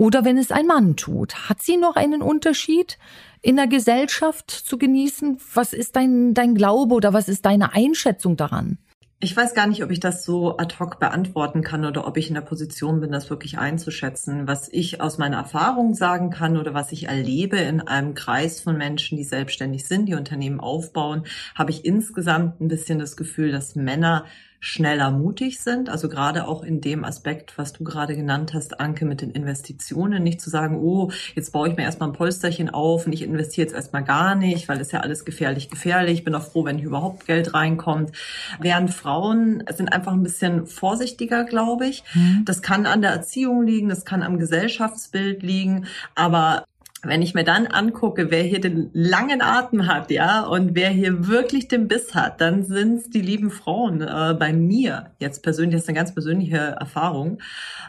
oder wenn es ein Mann tut. Hat sie noch einen Unterschied? in der Gesellschaft zu genießen? Was ist dein, dein Glaube oder was ist deine Einschätzung daran? Ich weiß gar nicht, ob ich das so ad hoc beantworten kann oder ob ich in der Position bin, das wirklich einzuschätzen. Was ich aus meiner Erfahrung sagen kann oder was ich erlebe in einem Kreis von Menschen, die selbstständig sind, die Unternehmen aufbauen, habe ich insgesamt ein bisschen das Gefühl, dass Männer schneller mutig sind. Also gerade auch in dem Aspekt, was du gerade genannt hast, Anke, mit den Investitionen, nicht zu sagen, oh, jetzt baue ich mir erstmal ein Polsterchen auf und ich investiere jetzt erstmal gar nicht, weil es ja alles gefährlich, gefährlich. Ich bin auch froh, wenn hier überhaupt Geld reinkommt. Während Frauen sind einfach ein bisschen vorsichtiger, glaube ich. Mhm. Das kann an der Erziehung liegen, das kann am Gesellschaftsbild liegen, aber wenn ich mir dann angucke, wer hier den langen Atem hat, ja, und wer hier wirklich den Biss hat, dann sind's die lieben Frauen äh, bei mir. Jetzt persönlich, das ist eine ganz persönliche Erfahrung,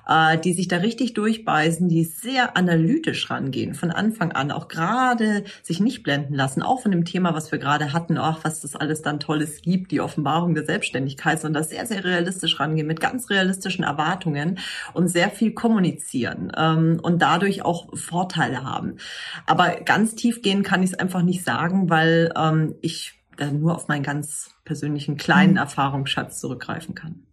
äh, die sich da richtig durchbeißen, die sehr analytisch rangehen, von Anfang an, auch gerade sich nicht blenden lassen, auch von dem Thema, was wir gerade hatten, ach, was das alles dann Tolles gibt, die Offenbarung der Selbstständigkeit, sondern sehr, sehr realistisch rangehen, mit ganz realistischen Erwartungen und sehr viel kommunizieren ähm, und dadurch auch Vorteile haben. Aber ganz tief gehen kann ich es einfach nicht sagen, weil ähm, ich da nur auf meinen ganz persönlichen kleinen mhm. Erfahrungsschatz zurückgreifen kann.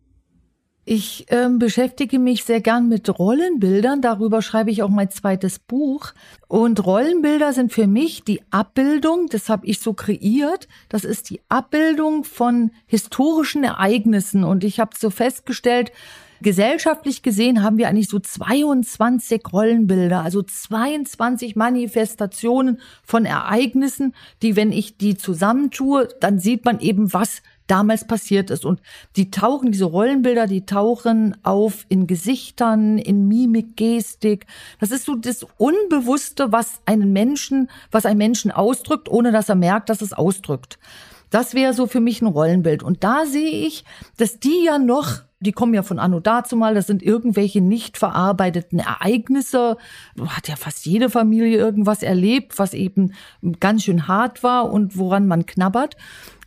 Ich ähm, beschäftige mich sehr gern mit Rollenbildern. Darüber schreibe ich auch mein zweites Buch. Und Rollenbilder sind für mich die Abbildung, das habe ich so kreiert, das ist die Abbildung von historischen Ereignissen. Und ich habe so festgestellt, Gesellschaftlich gesehen haben wir eigentlich so 22 Rollenbilder, also 22 Manifestationen von Ereignissen, die, wenn ich die zusammentue, dann sieht man eben, was damals passiert ist. Und die tauchen, diese Rollenbilder, die tauchen auf in Gesichtern, in Mimik, Gestik. Das ist so das Unbewusste, was einen Menschen, was ein Menschen ausdrückt, ohne dass er merkt, dass es ausdrückt. Das wäre so für mich ein Rollenbild. Und da sehe ich, dass die ja noch die kommen ja von anno dazu mal, das sind irgendwelche nicht verarbeiteten Ereignisse. Hat ja fast jede Familie irgendwas erlebt, was eben ganz schön hart war und woran man knabbert.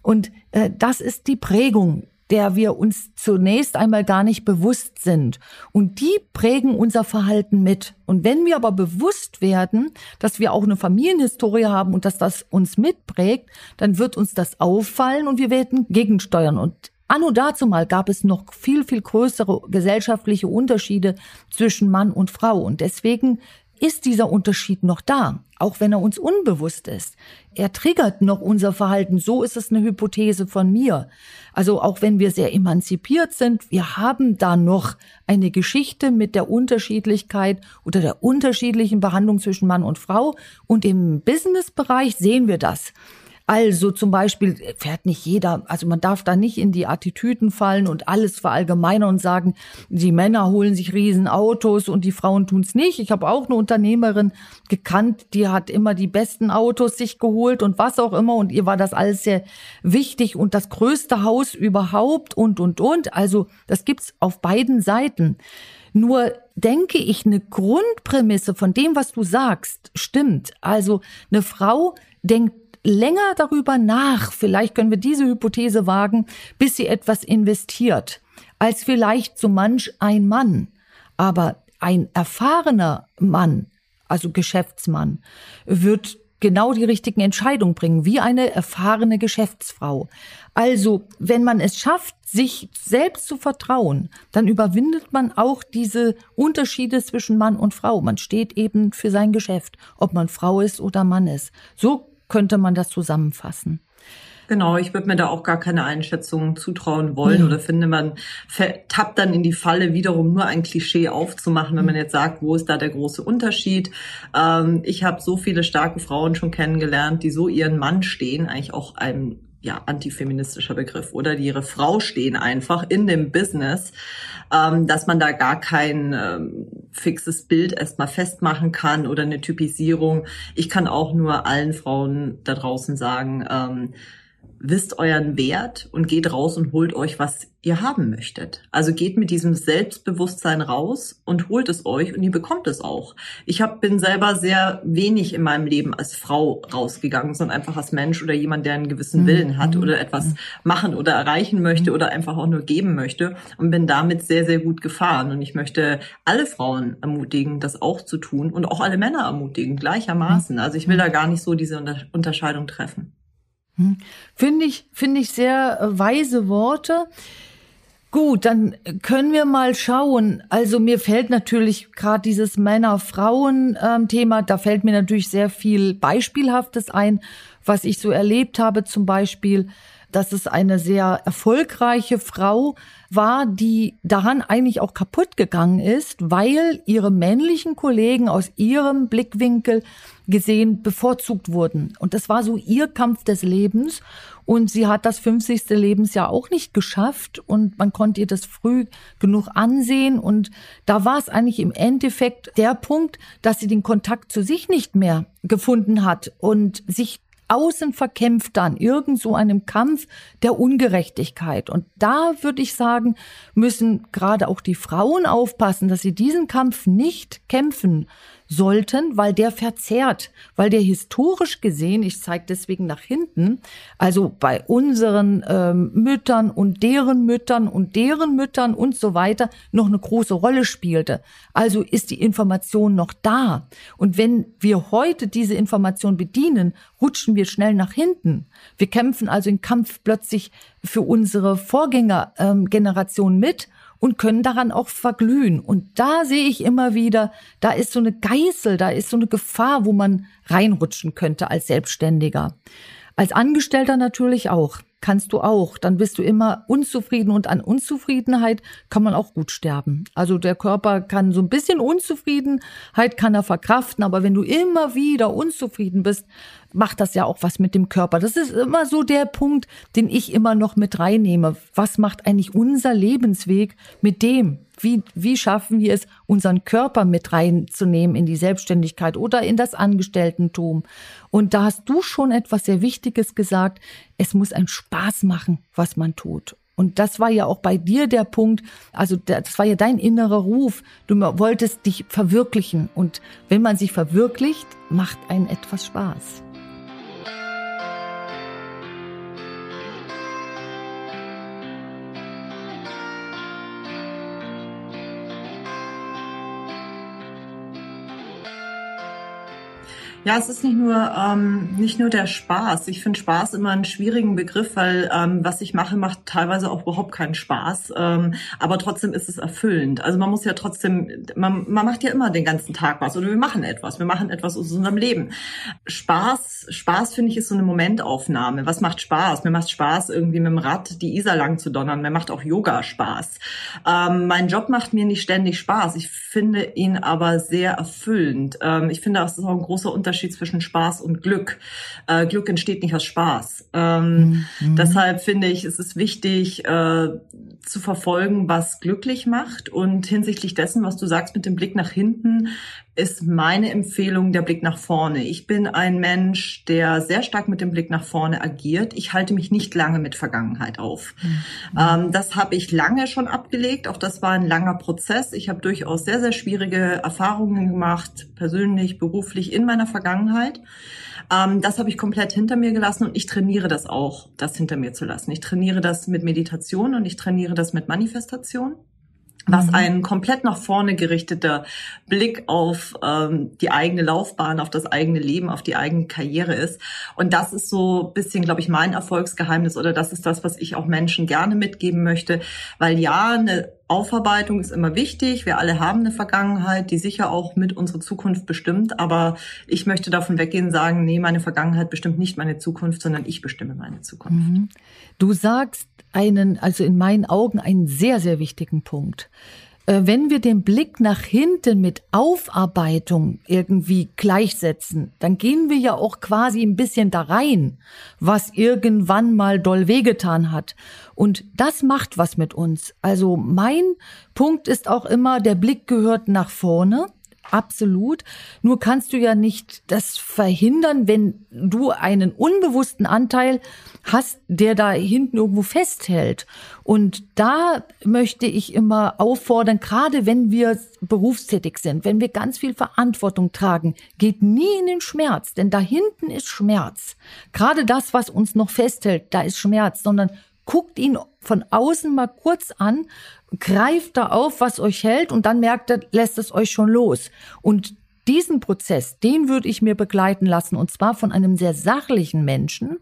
Und äh, das ist die Prägung, der wir uns zunächst einmal gar nicht bewusst sind. Und die prägen unser Verhalten mit. Und wenn wir aber bewusst werden, dass wir auch eine Familienhistorie haben und dass das uns mitprägt, dann wird uns das auffallen und wir werden gegensteuern. Und Anno dazu mal gab es noch viel, viel größere gesellschaftliche Unterschiede zwischen Mann und Frau. Und deswegen ist dieser Unterschied noch da, auch wenn er uns unbewusst ist. Er triggert noch unser Verhalten. So ist es eine Hypothese von mir. Also auch wenn wir sehr emanzipiert sind, wir haben da noch eine Geschichte mit der Unterschiedlichkeit oder der unterschiedlichen Behandlung zwischen Mann und Frau. Und im Businessbereich sehen wir das. Also zum Beispiel fährt nicht jeder, also man darf da nicht in die Attitüden fallen und alles verallgemeinern und sagen, die Männer holen sich Riesenautos und die Frauen tun's nicht. Ich habe auch eine Unternehmerin gekannt, die hat immer die besten Autos sich geholt und was auch immer und ihr war das alles sehr wichtig und das größte Haus überhaupt und und und. Also das gibt's auf beiden Seiten. Nur denke ich, eine Grundprämisse von dem, was du sagst, stimmt. Also eine Frau denkt länger darüber nach, vielleicht können wir diese Hypothese wagen, bis sie etwas investiert, als vielleicht so manch ein Mann. Aber ein erfahrener Mann, also Geschäftsmann, wird genau die richtigen Entscheidungen bringen, wie eine erfahrene Geschäftsfrau. Also, wenn man es schafft, sich selbst zu vertrauen, dann überwindet man auch diese Unterschiede zwischen Mann und Frau. Man steht eben für sein Geschäft, ob man Frau ist oder Mann ist. So könnte man das zusammenfassen. Genau, ich würde mir da auch gar keine Einschätzung zutrauen wollen ja. oder finde, man tappt dann in die Falle, wiederum nur ein Klischee aufzumachen, wenn man jetzt sagt, wo ist da der große Unterschied. Ähm, ich habe so viele starke Frauen schon kennengelernt, die so ihren Mann stehen, eigentlich auch einem ja, antifeministischer Begriff oder die ihre Frau stehen einfach in dem Business, ähm, dass man da gar kein ähm, fixes Bild erstmal festmachen kann oder eine Typisierung. Ich kann auch nur allen Frauen da draußen sagen, ähm, wisst euren Wert und geht raus und holt euch, was ihr haben möchtet. Also geht mit diesem Selbstbewusstsein raus und holt es euch und ihr bekommt es auch. Ich hab, bin selber sehr wenig in meinem Leben als Frau rausgegangen, sondern einfach als Mensch oder jemand, der einen gewissen mhm. Willen hat oder etwas mhm. machen oder erreichen möchte oder einfach auch nur geben möchte und bin damit sehr, sehr gut gefahren. Und ich möchte alle Frauen ermutigen, das auch zu tun und auch alle Männer ermutigen, gleichermaßen. Also ich will da gar nicht so diese Unterscheidung treffen. Hm. Finde ich, finde ich sehr äh, weise Worte. Gut, dann können wir mal schauen. Also mir fällt natürlich gerade dieses Männer-Frauen-Thema, ähm, da fällt mir natürlich sehr viel Beispielhaftes ein, was ich so erlebt habe, zum Beispiel, dass es eine sehr erfolgreiche Frau war, die daran eigentlich auch kaputt gegangen ist, weil ihre männlichen Kollegen aus ihrem Blickwinkel gesehen bevorzugt wurden. Und das war so ihr Kampf des Lebens. Und sie hat das 50. Lebensjahr auch nicht geschafft und man konnte ihr das früh genug ansehen. Und da war es eigentlich im Endeffekt der Punkt, dass sie den Kontakt zu sich nicht mehr gefunden hat und sich außen verkämpft dann irgend so einem Kampf der Ungerechtigkeit. Und da würde ich sagen, müssen gerade auch die Frauen aufpassen, dass sie diesen Kampf nicht kämpfen, sollten, weil der verzerrt, weil der historisch gesehen, ich zeige deswegen nach hinten, also bei unseren ähm, Müttern und deren Müttern und deren Müttern und so weiter noch eine große Rolle spielte. Also ist die Information noch da. Und wenn wir heute diese Information bedienen, rutschen wir schnell nach hinten. Wir kämpfen also im Kampf plötzlich für unsere Vorgängergeneration ähm, mit und können daran auch verglühen. Und da sehe ich immer wieder, da ist so eine Geißel, da ist so eine Gefahr, wo man reinrutschen könnte als Selbstständiger. Als Angestellter natürlich auch kannst du auch. Dann bist du immer unzufrieden und an Unzufriedenheit kann man auch gut sterben. Also der Körper kann so ein bisschen Unzufriedenheit kann er verkraften, aber wenn du immer wieder unzufrieden bist, macht das ja auch was mit dem Körper. Das ist immer so der Punkt, den ich immer noch mit reinnehme. Was macht eigentlich unser Lebensweg mit dem? Wie, wie schaffen wir es, unseren Körper mit reinzunehmen in die Selbstständigkeit oder in das Angestelltentum? Und da hast du schon etwas sehr Wichtiges gesagt. Es muss ein Spaß machen, was man tut. Und das war ja auch bei dir der Punkt, also das war ja dein innerer Ruf. Du wolltest dich verwirklichen. Und wenn man sich verwirklicht, macht einen etwas Spaß. Ja, es ist nicht nur ähm, nicht nur der Spaß. Ich finde Spaß immer einen schwierigen Begriff, weil ähm, was ich mache, macht teilweise auch überhaupt keinen Spaß. Ähm, aber trotzdem ist es erfüllend. Also man muss ja trotzdem, man, man macht ja immer den ganzen Tag was oder wir machen etwas. Wir machen etwas aus unserem Leben. Spaß, Spaß finde ich ist so eine Momentaufnahme. Was macht Spaß? Mir macht Spaß, irgendwie mit dem Rad die Isar lang zu donnern. Mir macht auch Yoga Spaß. Ähm, mein Job macht mir nicht ständig Spaß. Ich finde ihn aber sehr erfüllend. Ähm, ich finde, das ist auch ein großer Unterschied Unterschied zwischen Spaß und Glück. Äh, Glück entsteht nicht aus Spaß. Ähm, mhm. Deshalb finde ich, es ist wichtig äh, zu verfolgen, was glücklich macht. Und hinsichtlich dessen, was du sagst mit dem Blick nach hinten, ist meine Empfehlung der Blick nach vorne. Ich bin ein Mensch, der sehr stark mit dem Blick nach vorne agiert. Ich halte mich nicht lange mit Vergangenheit auf. Mhm. Ähm, das habe ich lange schon abgelegt. Auch das war ein langer Prozess. Ich habe durchaus sehr, sehr schwierige Erfahrungen gemacht, persönlich, beruflich in meiner Vergangenheit. Ähm, das habe ich komplett hinter mir gelassen und ich trainiere das auch, das hinter mir zu lassen. Ich trainiere das mit Meditation und ich trainiere das mit Manifestation was mhm. ein komplett nach vorne gerichteter Blick auf ähm, die eigene Laufbahn, auf das eigene Leben, auf die eigene Karriere ist. Und das ist so bisschen, glaube ich, mein Erfolgsgeheimnis oder das ist das, was ich auch Menschen gerne mitgeben möchte, weil ja, eine Aufarbeitung ist immer wichtig. Wir alle haben eine Vergangenheit, die sicher auch mit unserer Zukunft bestimmt. Aber ich möchte davon weggehen und sagen, nee, meine Vergangenheit bestimmt nicht meine Zukunft, sondern ich bestimme meine Zukunft. Mhm. Du sagst einen, also in meinen Augen einen sehr, sehr wichtigen Punkt. Äh, wenn wir den Blick nach hinten mit Aufarbeitung irgendwie gleichsetzen, dann gehen wir ja auch quasi ein bisschen da rein, was irgendwann mal doll wehgetan hat. Und das macht was mit uns. Also mein Punkt ist auch immer, der Blick gehört nach vorne. Absolut. Nur kannst du ja nicht das verhindern, wenn du einen unbewussten Anteil hast, der da hinten irgendwo festhält. Und da möchte ich immer auffordern, gerade wenn wir berufstätig sind, wenn wir ganz viel Verantwortung tragen, geht nie in den Schmerz, denn da hinten ist Schmerz. Gerade das, was uns noch festhält, da ist Schmerz, sondern guckt ihn von außen mal kurz an, greift da auf, was euch hält und dann merkt er, lässt es euch schon los. Und diesen Prozess, den würde ich mir begleiten lassen und zwar von einem sehr sachlichen Menschen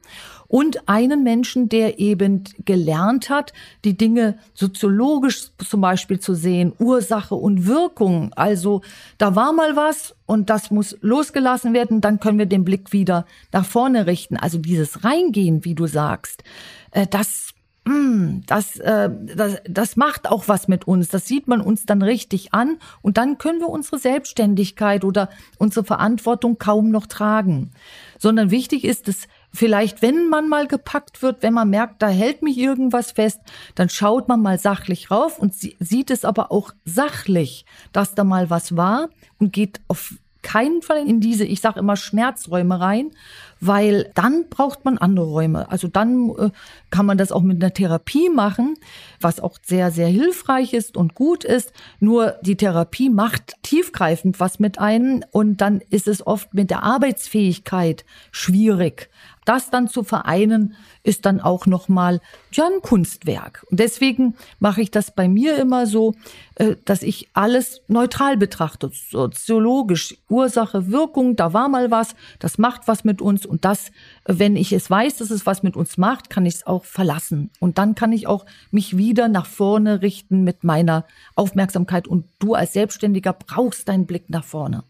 und einen Menschen, der eben gelernt hat, die Dinge soziologisch zum Beispiel zu sehen, Ursache und Wirkung. Also da war mal was und das muss losgelassen werden, dann können wir den Blick wieder nach vorne richten. Also dieses Reingehen, wie du sagst, äh, das hm, das, äh, das, das macht auch was mit uns. Das sieht man uns dann richtig an und dann können wir unsere Selbstständigkeit oder unsere Verantwortung kaum noch tragen. Sondern wichtig ist es, vielleicht, wenn man mal gepackt wird, wenn man merkt, da hält mich irgendwas fest, dann schaut man mal sachlich rauf und sieht es aber auch sachlich, dass da mal was war und geht auf keinen Fall in diese, ich sage immer, Schmerzräume rein, weil dann braucht man andere Räume. Also dann äh, kann man das auch mit einer Therapie machen, was auch sehr, sehr hilfreich ist und gut ist. Nur die Therapie macht tiefgreifend was mit einem und dann ist es oft mit der Arbeitsfähigkeit schwierig. Das dann zu vereinen, ist dann auch nochmal ja, ein Kunstwerk. Und deswegen mache ich das bei mir immer so, äh, dass ich alles neutral betrachte, soziologisch, Ursache, Wirkung, da war mal was, das macht was mit uns und das, wenn ich es weiß, dass es was mit uns macht, kann ich es auch verlassen. Und dann kann ich auch mich wieder nach vorne richten mit meiner Aufmerksamkeit. Und du als Selbstständiger brauchst deinen Blick nach vorne.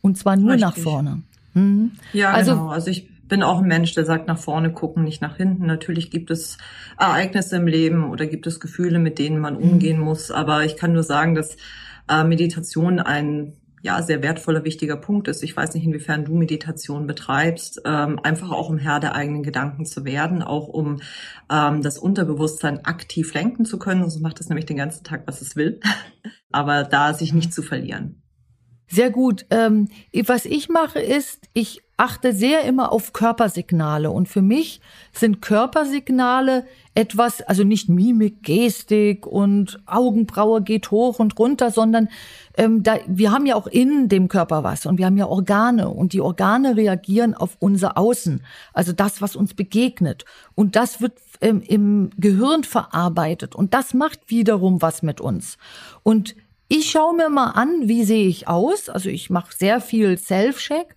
Und zwar nur Richtig. nach vorne. Mhm. Ja, also, genau. Also ich bin auch ein Mensch, der sagt nach vorne gucken, nicht nach hinten. Natürlich gibt es Ereignisse im Leben oder gibt es Gefühle, mit denen man umgehen muss. Aber ich kann nur sagen, dass äh, Meditation ein ja, sehr wertvoller, wichtiger Punkt ist. Ich weiß nicht, inwiefern du Meditation betreibst, ähm, einfach auch um Herr der eigenen Gedanken zu werden, auch um ähm, das Unterbewusstsein aktiv lenken zu können. Sonst macht es nämlich den ganzen Tag, was es will. Aber da sich nicht zu verlieren. Sehr gut. Ähm, was ich mache ist, ich achte sehr immer auf Körpersignale. Und für mich sind Körpersignale etwas, also nicht Mimik, Gestik und Augenbraue geht hoch und runter, sondern ähm, da, wir haben ja auch in dem Körper was und wir haben ja Organe und die Organe reagieren auf unser Außen, also das, was uns begegnet. Und das wird ähm, im Gehirn verarbeitet und das macht wiederum was mit uns. Und ich schaue mir mal an, wie sehe ich aus. Also ich mache sehr viel Self-Check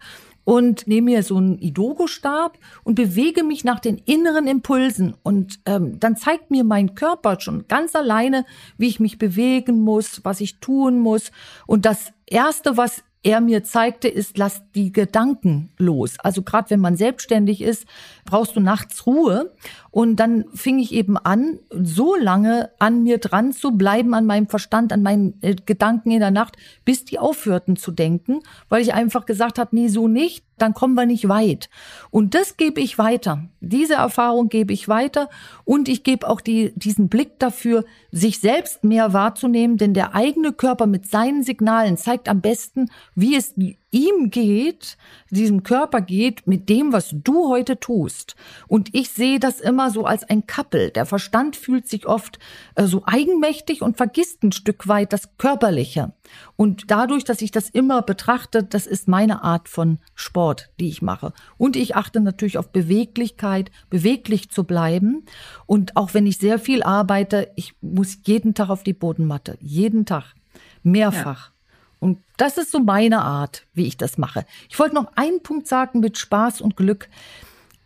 und nehme mir so einen Idogo-Stab und bewege mich nach den inneren Impulsen. Und ähm, dann zeigt mir mein Körper schon ganz alleine, wie ich mich bewegen muss, was ich tun muss. Und das Erste, was er mir zeigte, ist, lass die Gedanken los. Also gerade wenn man selbstständig ist, brauchst du nachts Ruhe. Und dann fing ich eben an, so lange an mir dran zu bleiben, an meinem Verstand, an meinen äh, Gedanken in der Nacht, bis die aufhörten zu denken, weil ich einfach gesagt habe, nee, so nicht, dann kommen wir nicht weit. Und das gebe ich weiter. Diese Erfahrung gebe ich weiter und ich gebe auch die, diesen Blick dafür, sich selbst mehr wahrzunehmen, denn der eigene Körper mit seinen Signalen zeigt am besten, wie es ihm geht, diesem Körper geht, mit dem, was du heute tust. Und ich sehe das immer so als ein Kappel. Der Verstand fühlt sich oft äh, so eigenmächtig und vergisst ein Stück weit das Körperliche. Und dadurch, dass ich das immer betrachte, das ist meine Art von Sport, die ich mache. Und ich achte natürlich auf Beweglichkeit, beweglich zu bleiben. Und auch wenn ich sehr viel arbeite, ich muss jeden Tag auf die Bodenmatte. Jeden Tag. Mehrfach. Ja. Und das ist so meine Art, wie ich das mache. Ich wollte noch einen Punkt sagen mit Spaß und Glück.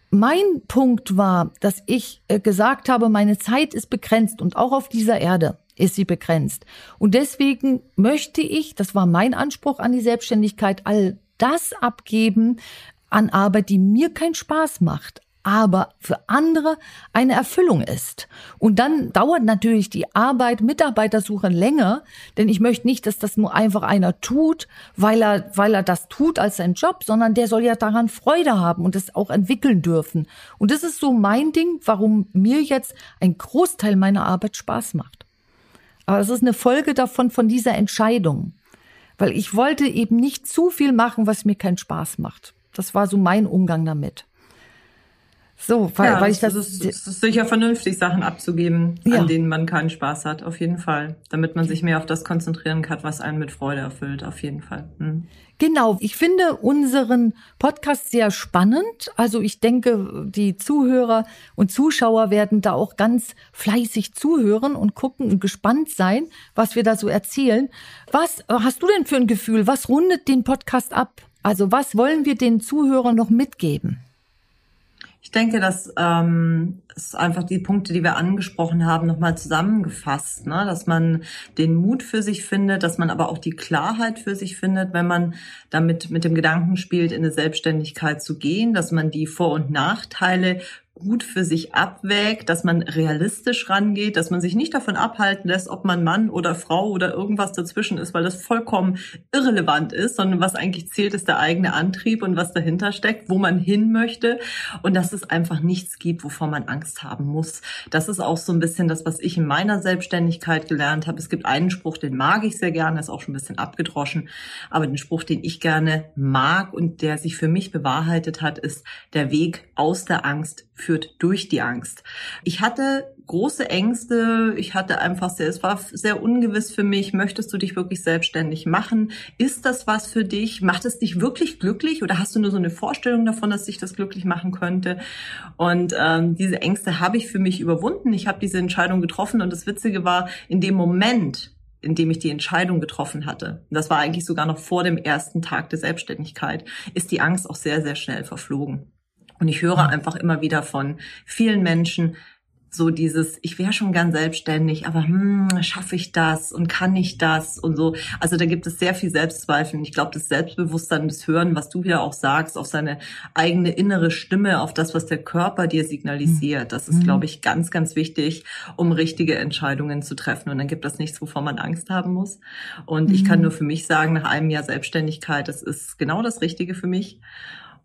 Mein Punkt war, dass ich äh, gesagt habe, meine Zeit ist begrenzt und auch auf dieser Erde ist sie begrenzt. Und deswegen möchte ich, das war mein Anspruch an die Selbstständigkeit, all das abgeben an Arbeit, die mir keinen Spaß macht, aber für andere eine Erfüllung ist. Und dann dauert natürlich die Arbeit, Mitarbeitersuche länger, denn ich möchte nicht, dass das nur einfach einer tut, weil er, weil er das tut als sein Job, sondern der soll ja daran Freude haben und es auch entwickeln dürfen. Und das ist so mein Ding, warum mir jetzt ein Großteil meiner Arbeit Spaß macht. Aber es ist eine Folge davon, von dieser Entscheidung. Weil ich wollte eben nicht zu viel machen, was mir keinen Spaß macht. Das war so mein Umgang damit. So, weil, ja, weil ich das. Es ist, es ist sicher vernünftig, Sachen abzugeben, ja. an denen man keinen Spaß hat, auf jeden Fall. Damit man sich mehr auf das konzentrieren kann, was einen mit Freude erfüllt, auf jeden Fall. Hm. Genau, ich finde unseren Podcast sehr spannend. Also ich denke, die Zuhörer und Zuschauer werden da auch ganz fleißig zuhören und gucken und gespannt sein, was wir da so erzählen. Was hast du denn für ein Gefühl? Was rundet den Podcast ab? Also was wollen wir den Zuhörern noch mitgeben? Ich denke, dass ähm, ist einfach die Punkte, die wir angesprochen haben, nochmal zusammengefasst, ne? dass man den Mut für sich findet, dass man aber auch die Klarheit für sich findet, wenn man damit mit dem Gedanken spielt, in eine Selbstständigkeit zu gehen, dass man die Vor- und Nachteile gut für sich abwägt, dass man realistisch rangeht, dass man sich nicht davon abhalten lässt, ob man Mann oder Frau oder irgendwas dazwischen ist, weil das vollkommen irrelevant ist, sondern was eigentlich zählt, ist der eigene Antrieb und was dahinter steckt, wo man hin möchte und dass es einfach nichts gibt, wovor man Angst haben muss. Das ist auch so ein bisschen das, was ich in meiner Selbstständigkeit gelernt habe. Es gibt einen Spruch, den mag ich sehr gerne, ist auch schon ein bisschen abgedroschen, aber den Spruch, den ich gerne mag und der sich für mich bewahrheitet hat, ist der Weg aus der Angst führt durch die Angst. Ich hatte große Ängste. Ich hatte einfach sehr, es war sehr ungewiss für mich. Möchtest du dich wirklich selbstständig machen? Ist das was für dich? Macht es dich wirklich glücklich oder hast du nur so eine Vorstellung davon, dass dich das glücklich machen könnte? Und ähm, diese Ängste habe ich für mich überwunden. Ich habe diese Entscheidung getroffen und das Witzige war, in dem Moment, in dem ich die Entscheidung getroffen hatte, das war eigentlich sogar noch vor dem ersten Tag der Selbstständigkeit, ist die Angst auch sehr, sehr schnell verflogen. Und ich höre einfach immer wieder von vielen Menschen, so dieses, ich wäre schon gern selbstständig, aber hm, schaffe ich das und kann ich das und so. Also da gibt es sehr viel Selbstzweifel. Und ich glaube, das Selbstbewusstsein, das Hören, was du wieder auch sagst, auf seine eigene innere Stimme, auf das, was der Körper dir signalisiert, das ist, mhm. glaube ich, ganz, ganz wichtig, um richtige Entscheidungen zu treffen. Und dann gibt es nichts, wovor man Angst haben muss. Und mhm. ich kann mhm. nur für mich sagen, nach einem Jahr Selbstständigkeit, das ist genau das Richtige für mich.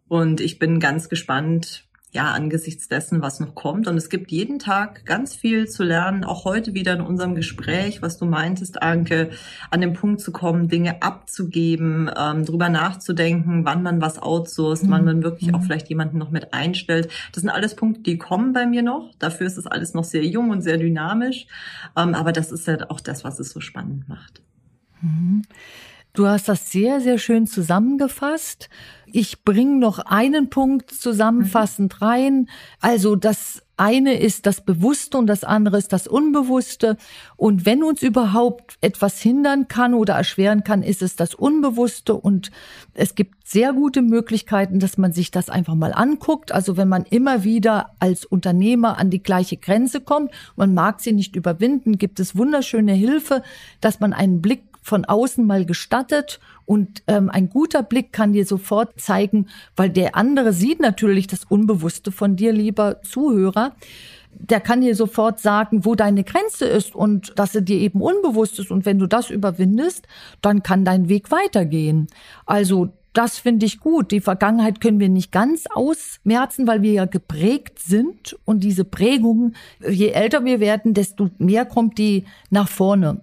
Und ich bin ganz gespannt, ja, angesichts dessen, was noch kommt. Und es gibt jeden Tag ganz viel zu lernen, auch heute wieder in unserem Gespräch, was du meintest, Anke, an den Punkt zu kommen, Dinge abzugeben, ähm, drüber nachzudenken, wann man was outsourced, mhm. wann man wirklich auch mhm. vielleicht jemanden noch mit einstellt. Das sind alles Punkte, die kommen bei mir noch. Dafür ist es alles noch sehr jung und sehr dynamisch. Ähm, aber das ist halt auch das, was es so spannend macht. Mhm. Du hast das sehr, sehr schön zusammengefasst. Ich bringe noch einen Punkt zusammenfassend mhm. rein. Also das eine ist das Bewusste und das andere ist das Unbewusste. Und wenn uns überhaupt etwas hindern kann oder erschweren kann, ist es das Unbewusste. Und es gibt sehr gute Möglichkeiten, dass man sich das einfach mal anguckt. Also wenn man immer wieder als Unternehmer an die gleiche Grenze kommt, man mag sie nicht überwinden, gibt es wunderschöne Hilfe, dass man einen Blick von außen mal gestattet und ähm, ein guter Blick kann dir sofort zeigen, weil der andere sieht natürlich das Unbewusste von dir, lieber Zuhörer. Der kann dir sofort sagen, wo deine Grenze ist und dass sie dir eben unbewusst ist. Und wenn du das überwindest, dann kann dein Weg weitergehen. Also das finde ich gut. Die Vergangenheit können wir nicht ganz ausmerzen, weil wir ja geprägt sind. Und diese Prägung, je älter wir werden, desto mehr kommt die nach vorne.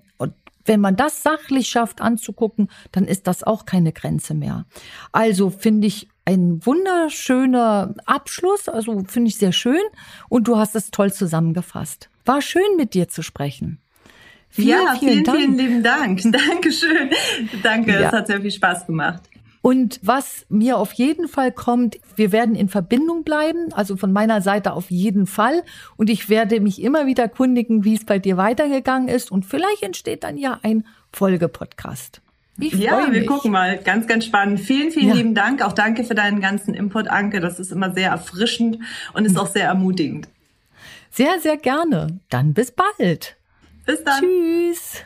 Wenn man das sachlich schafft anzugucken, dann ist das auch keine Grenze mehr. Also finde ich ein wunderschöner Abschluss, also finde ich sehr schön und du hast es toll zusammengefasst. War schön mit dir zu sprechen. Vielen, ja, vielen, vielen, Dank. vielen lieben Dank. Dankeschön. Danke, ja. es hat sehr viel Spaß gemacht. Und was mir auf jeden Fall kommt, wir werden in Verbindung bleiben, also von meiner Seite auf jeden Fall. Und ich werde mich immer wieder kundigen, wie es bei dir weitergegangen ist. Und vielleicht entsteht dann ja ein Folgepodcast. Ich ja, wir mich. gucken mal. Ganz, ganz spannend. Vielen, vielen ja. lieben Dank. Auch danke für deinen ganzen Input, Anke. Das ist immer sehr erfrischend und ist auch sehr ermutigend. Sehr, sehr gerne. Dann bis bald. Bis dann. Tschüss.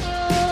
Oh.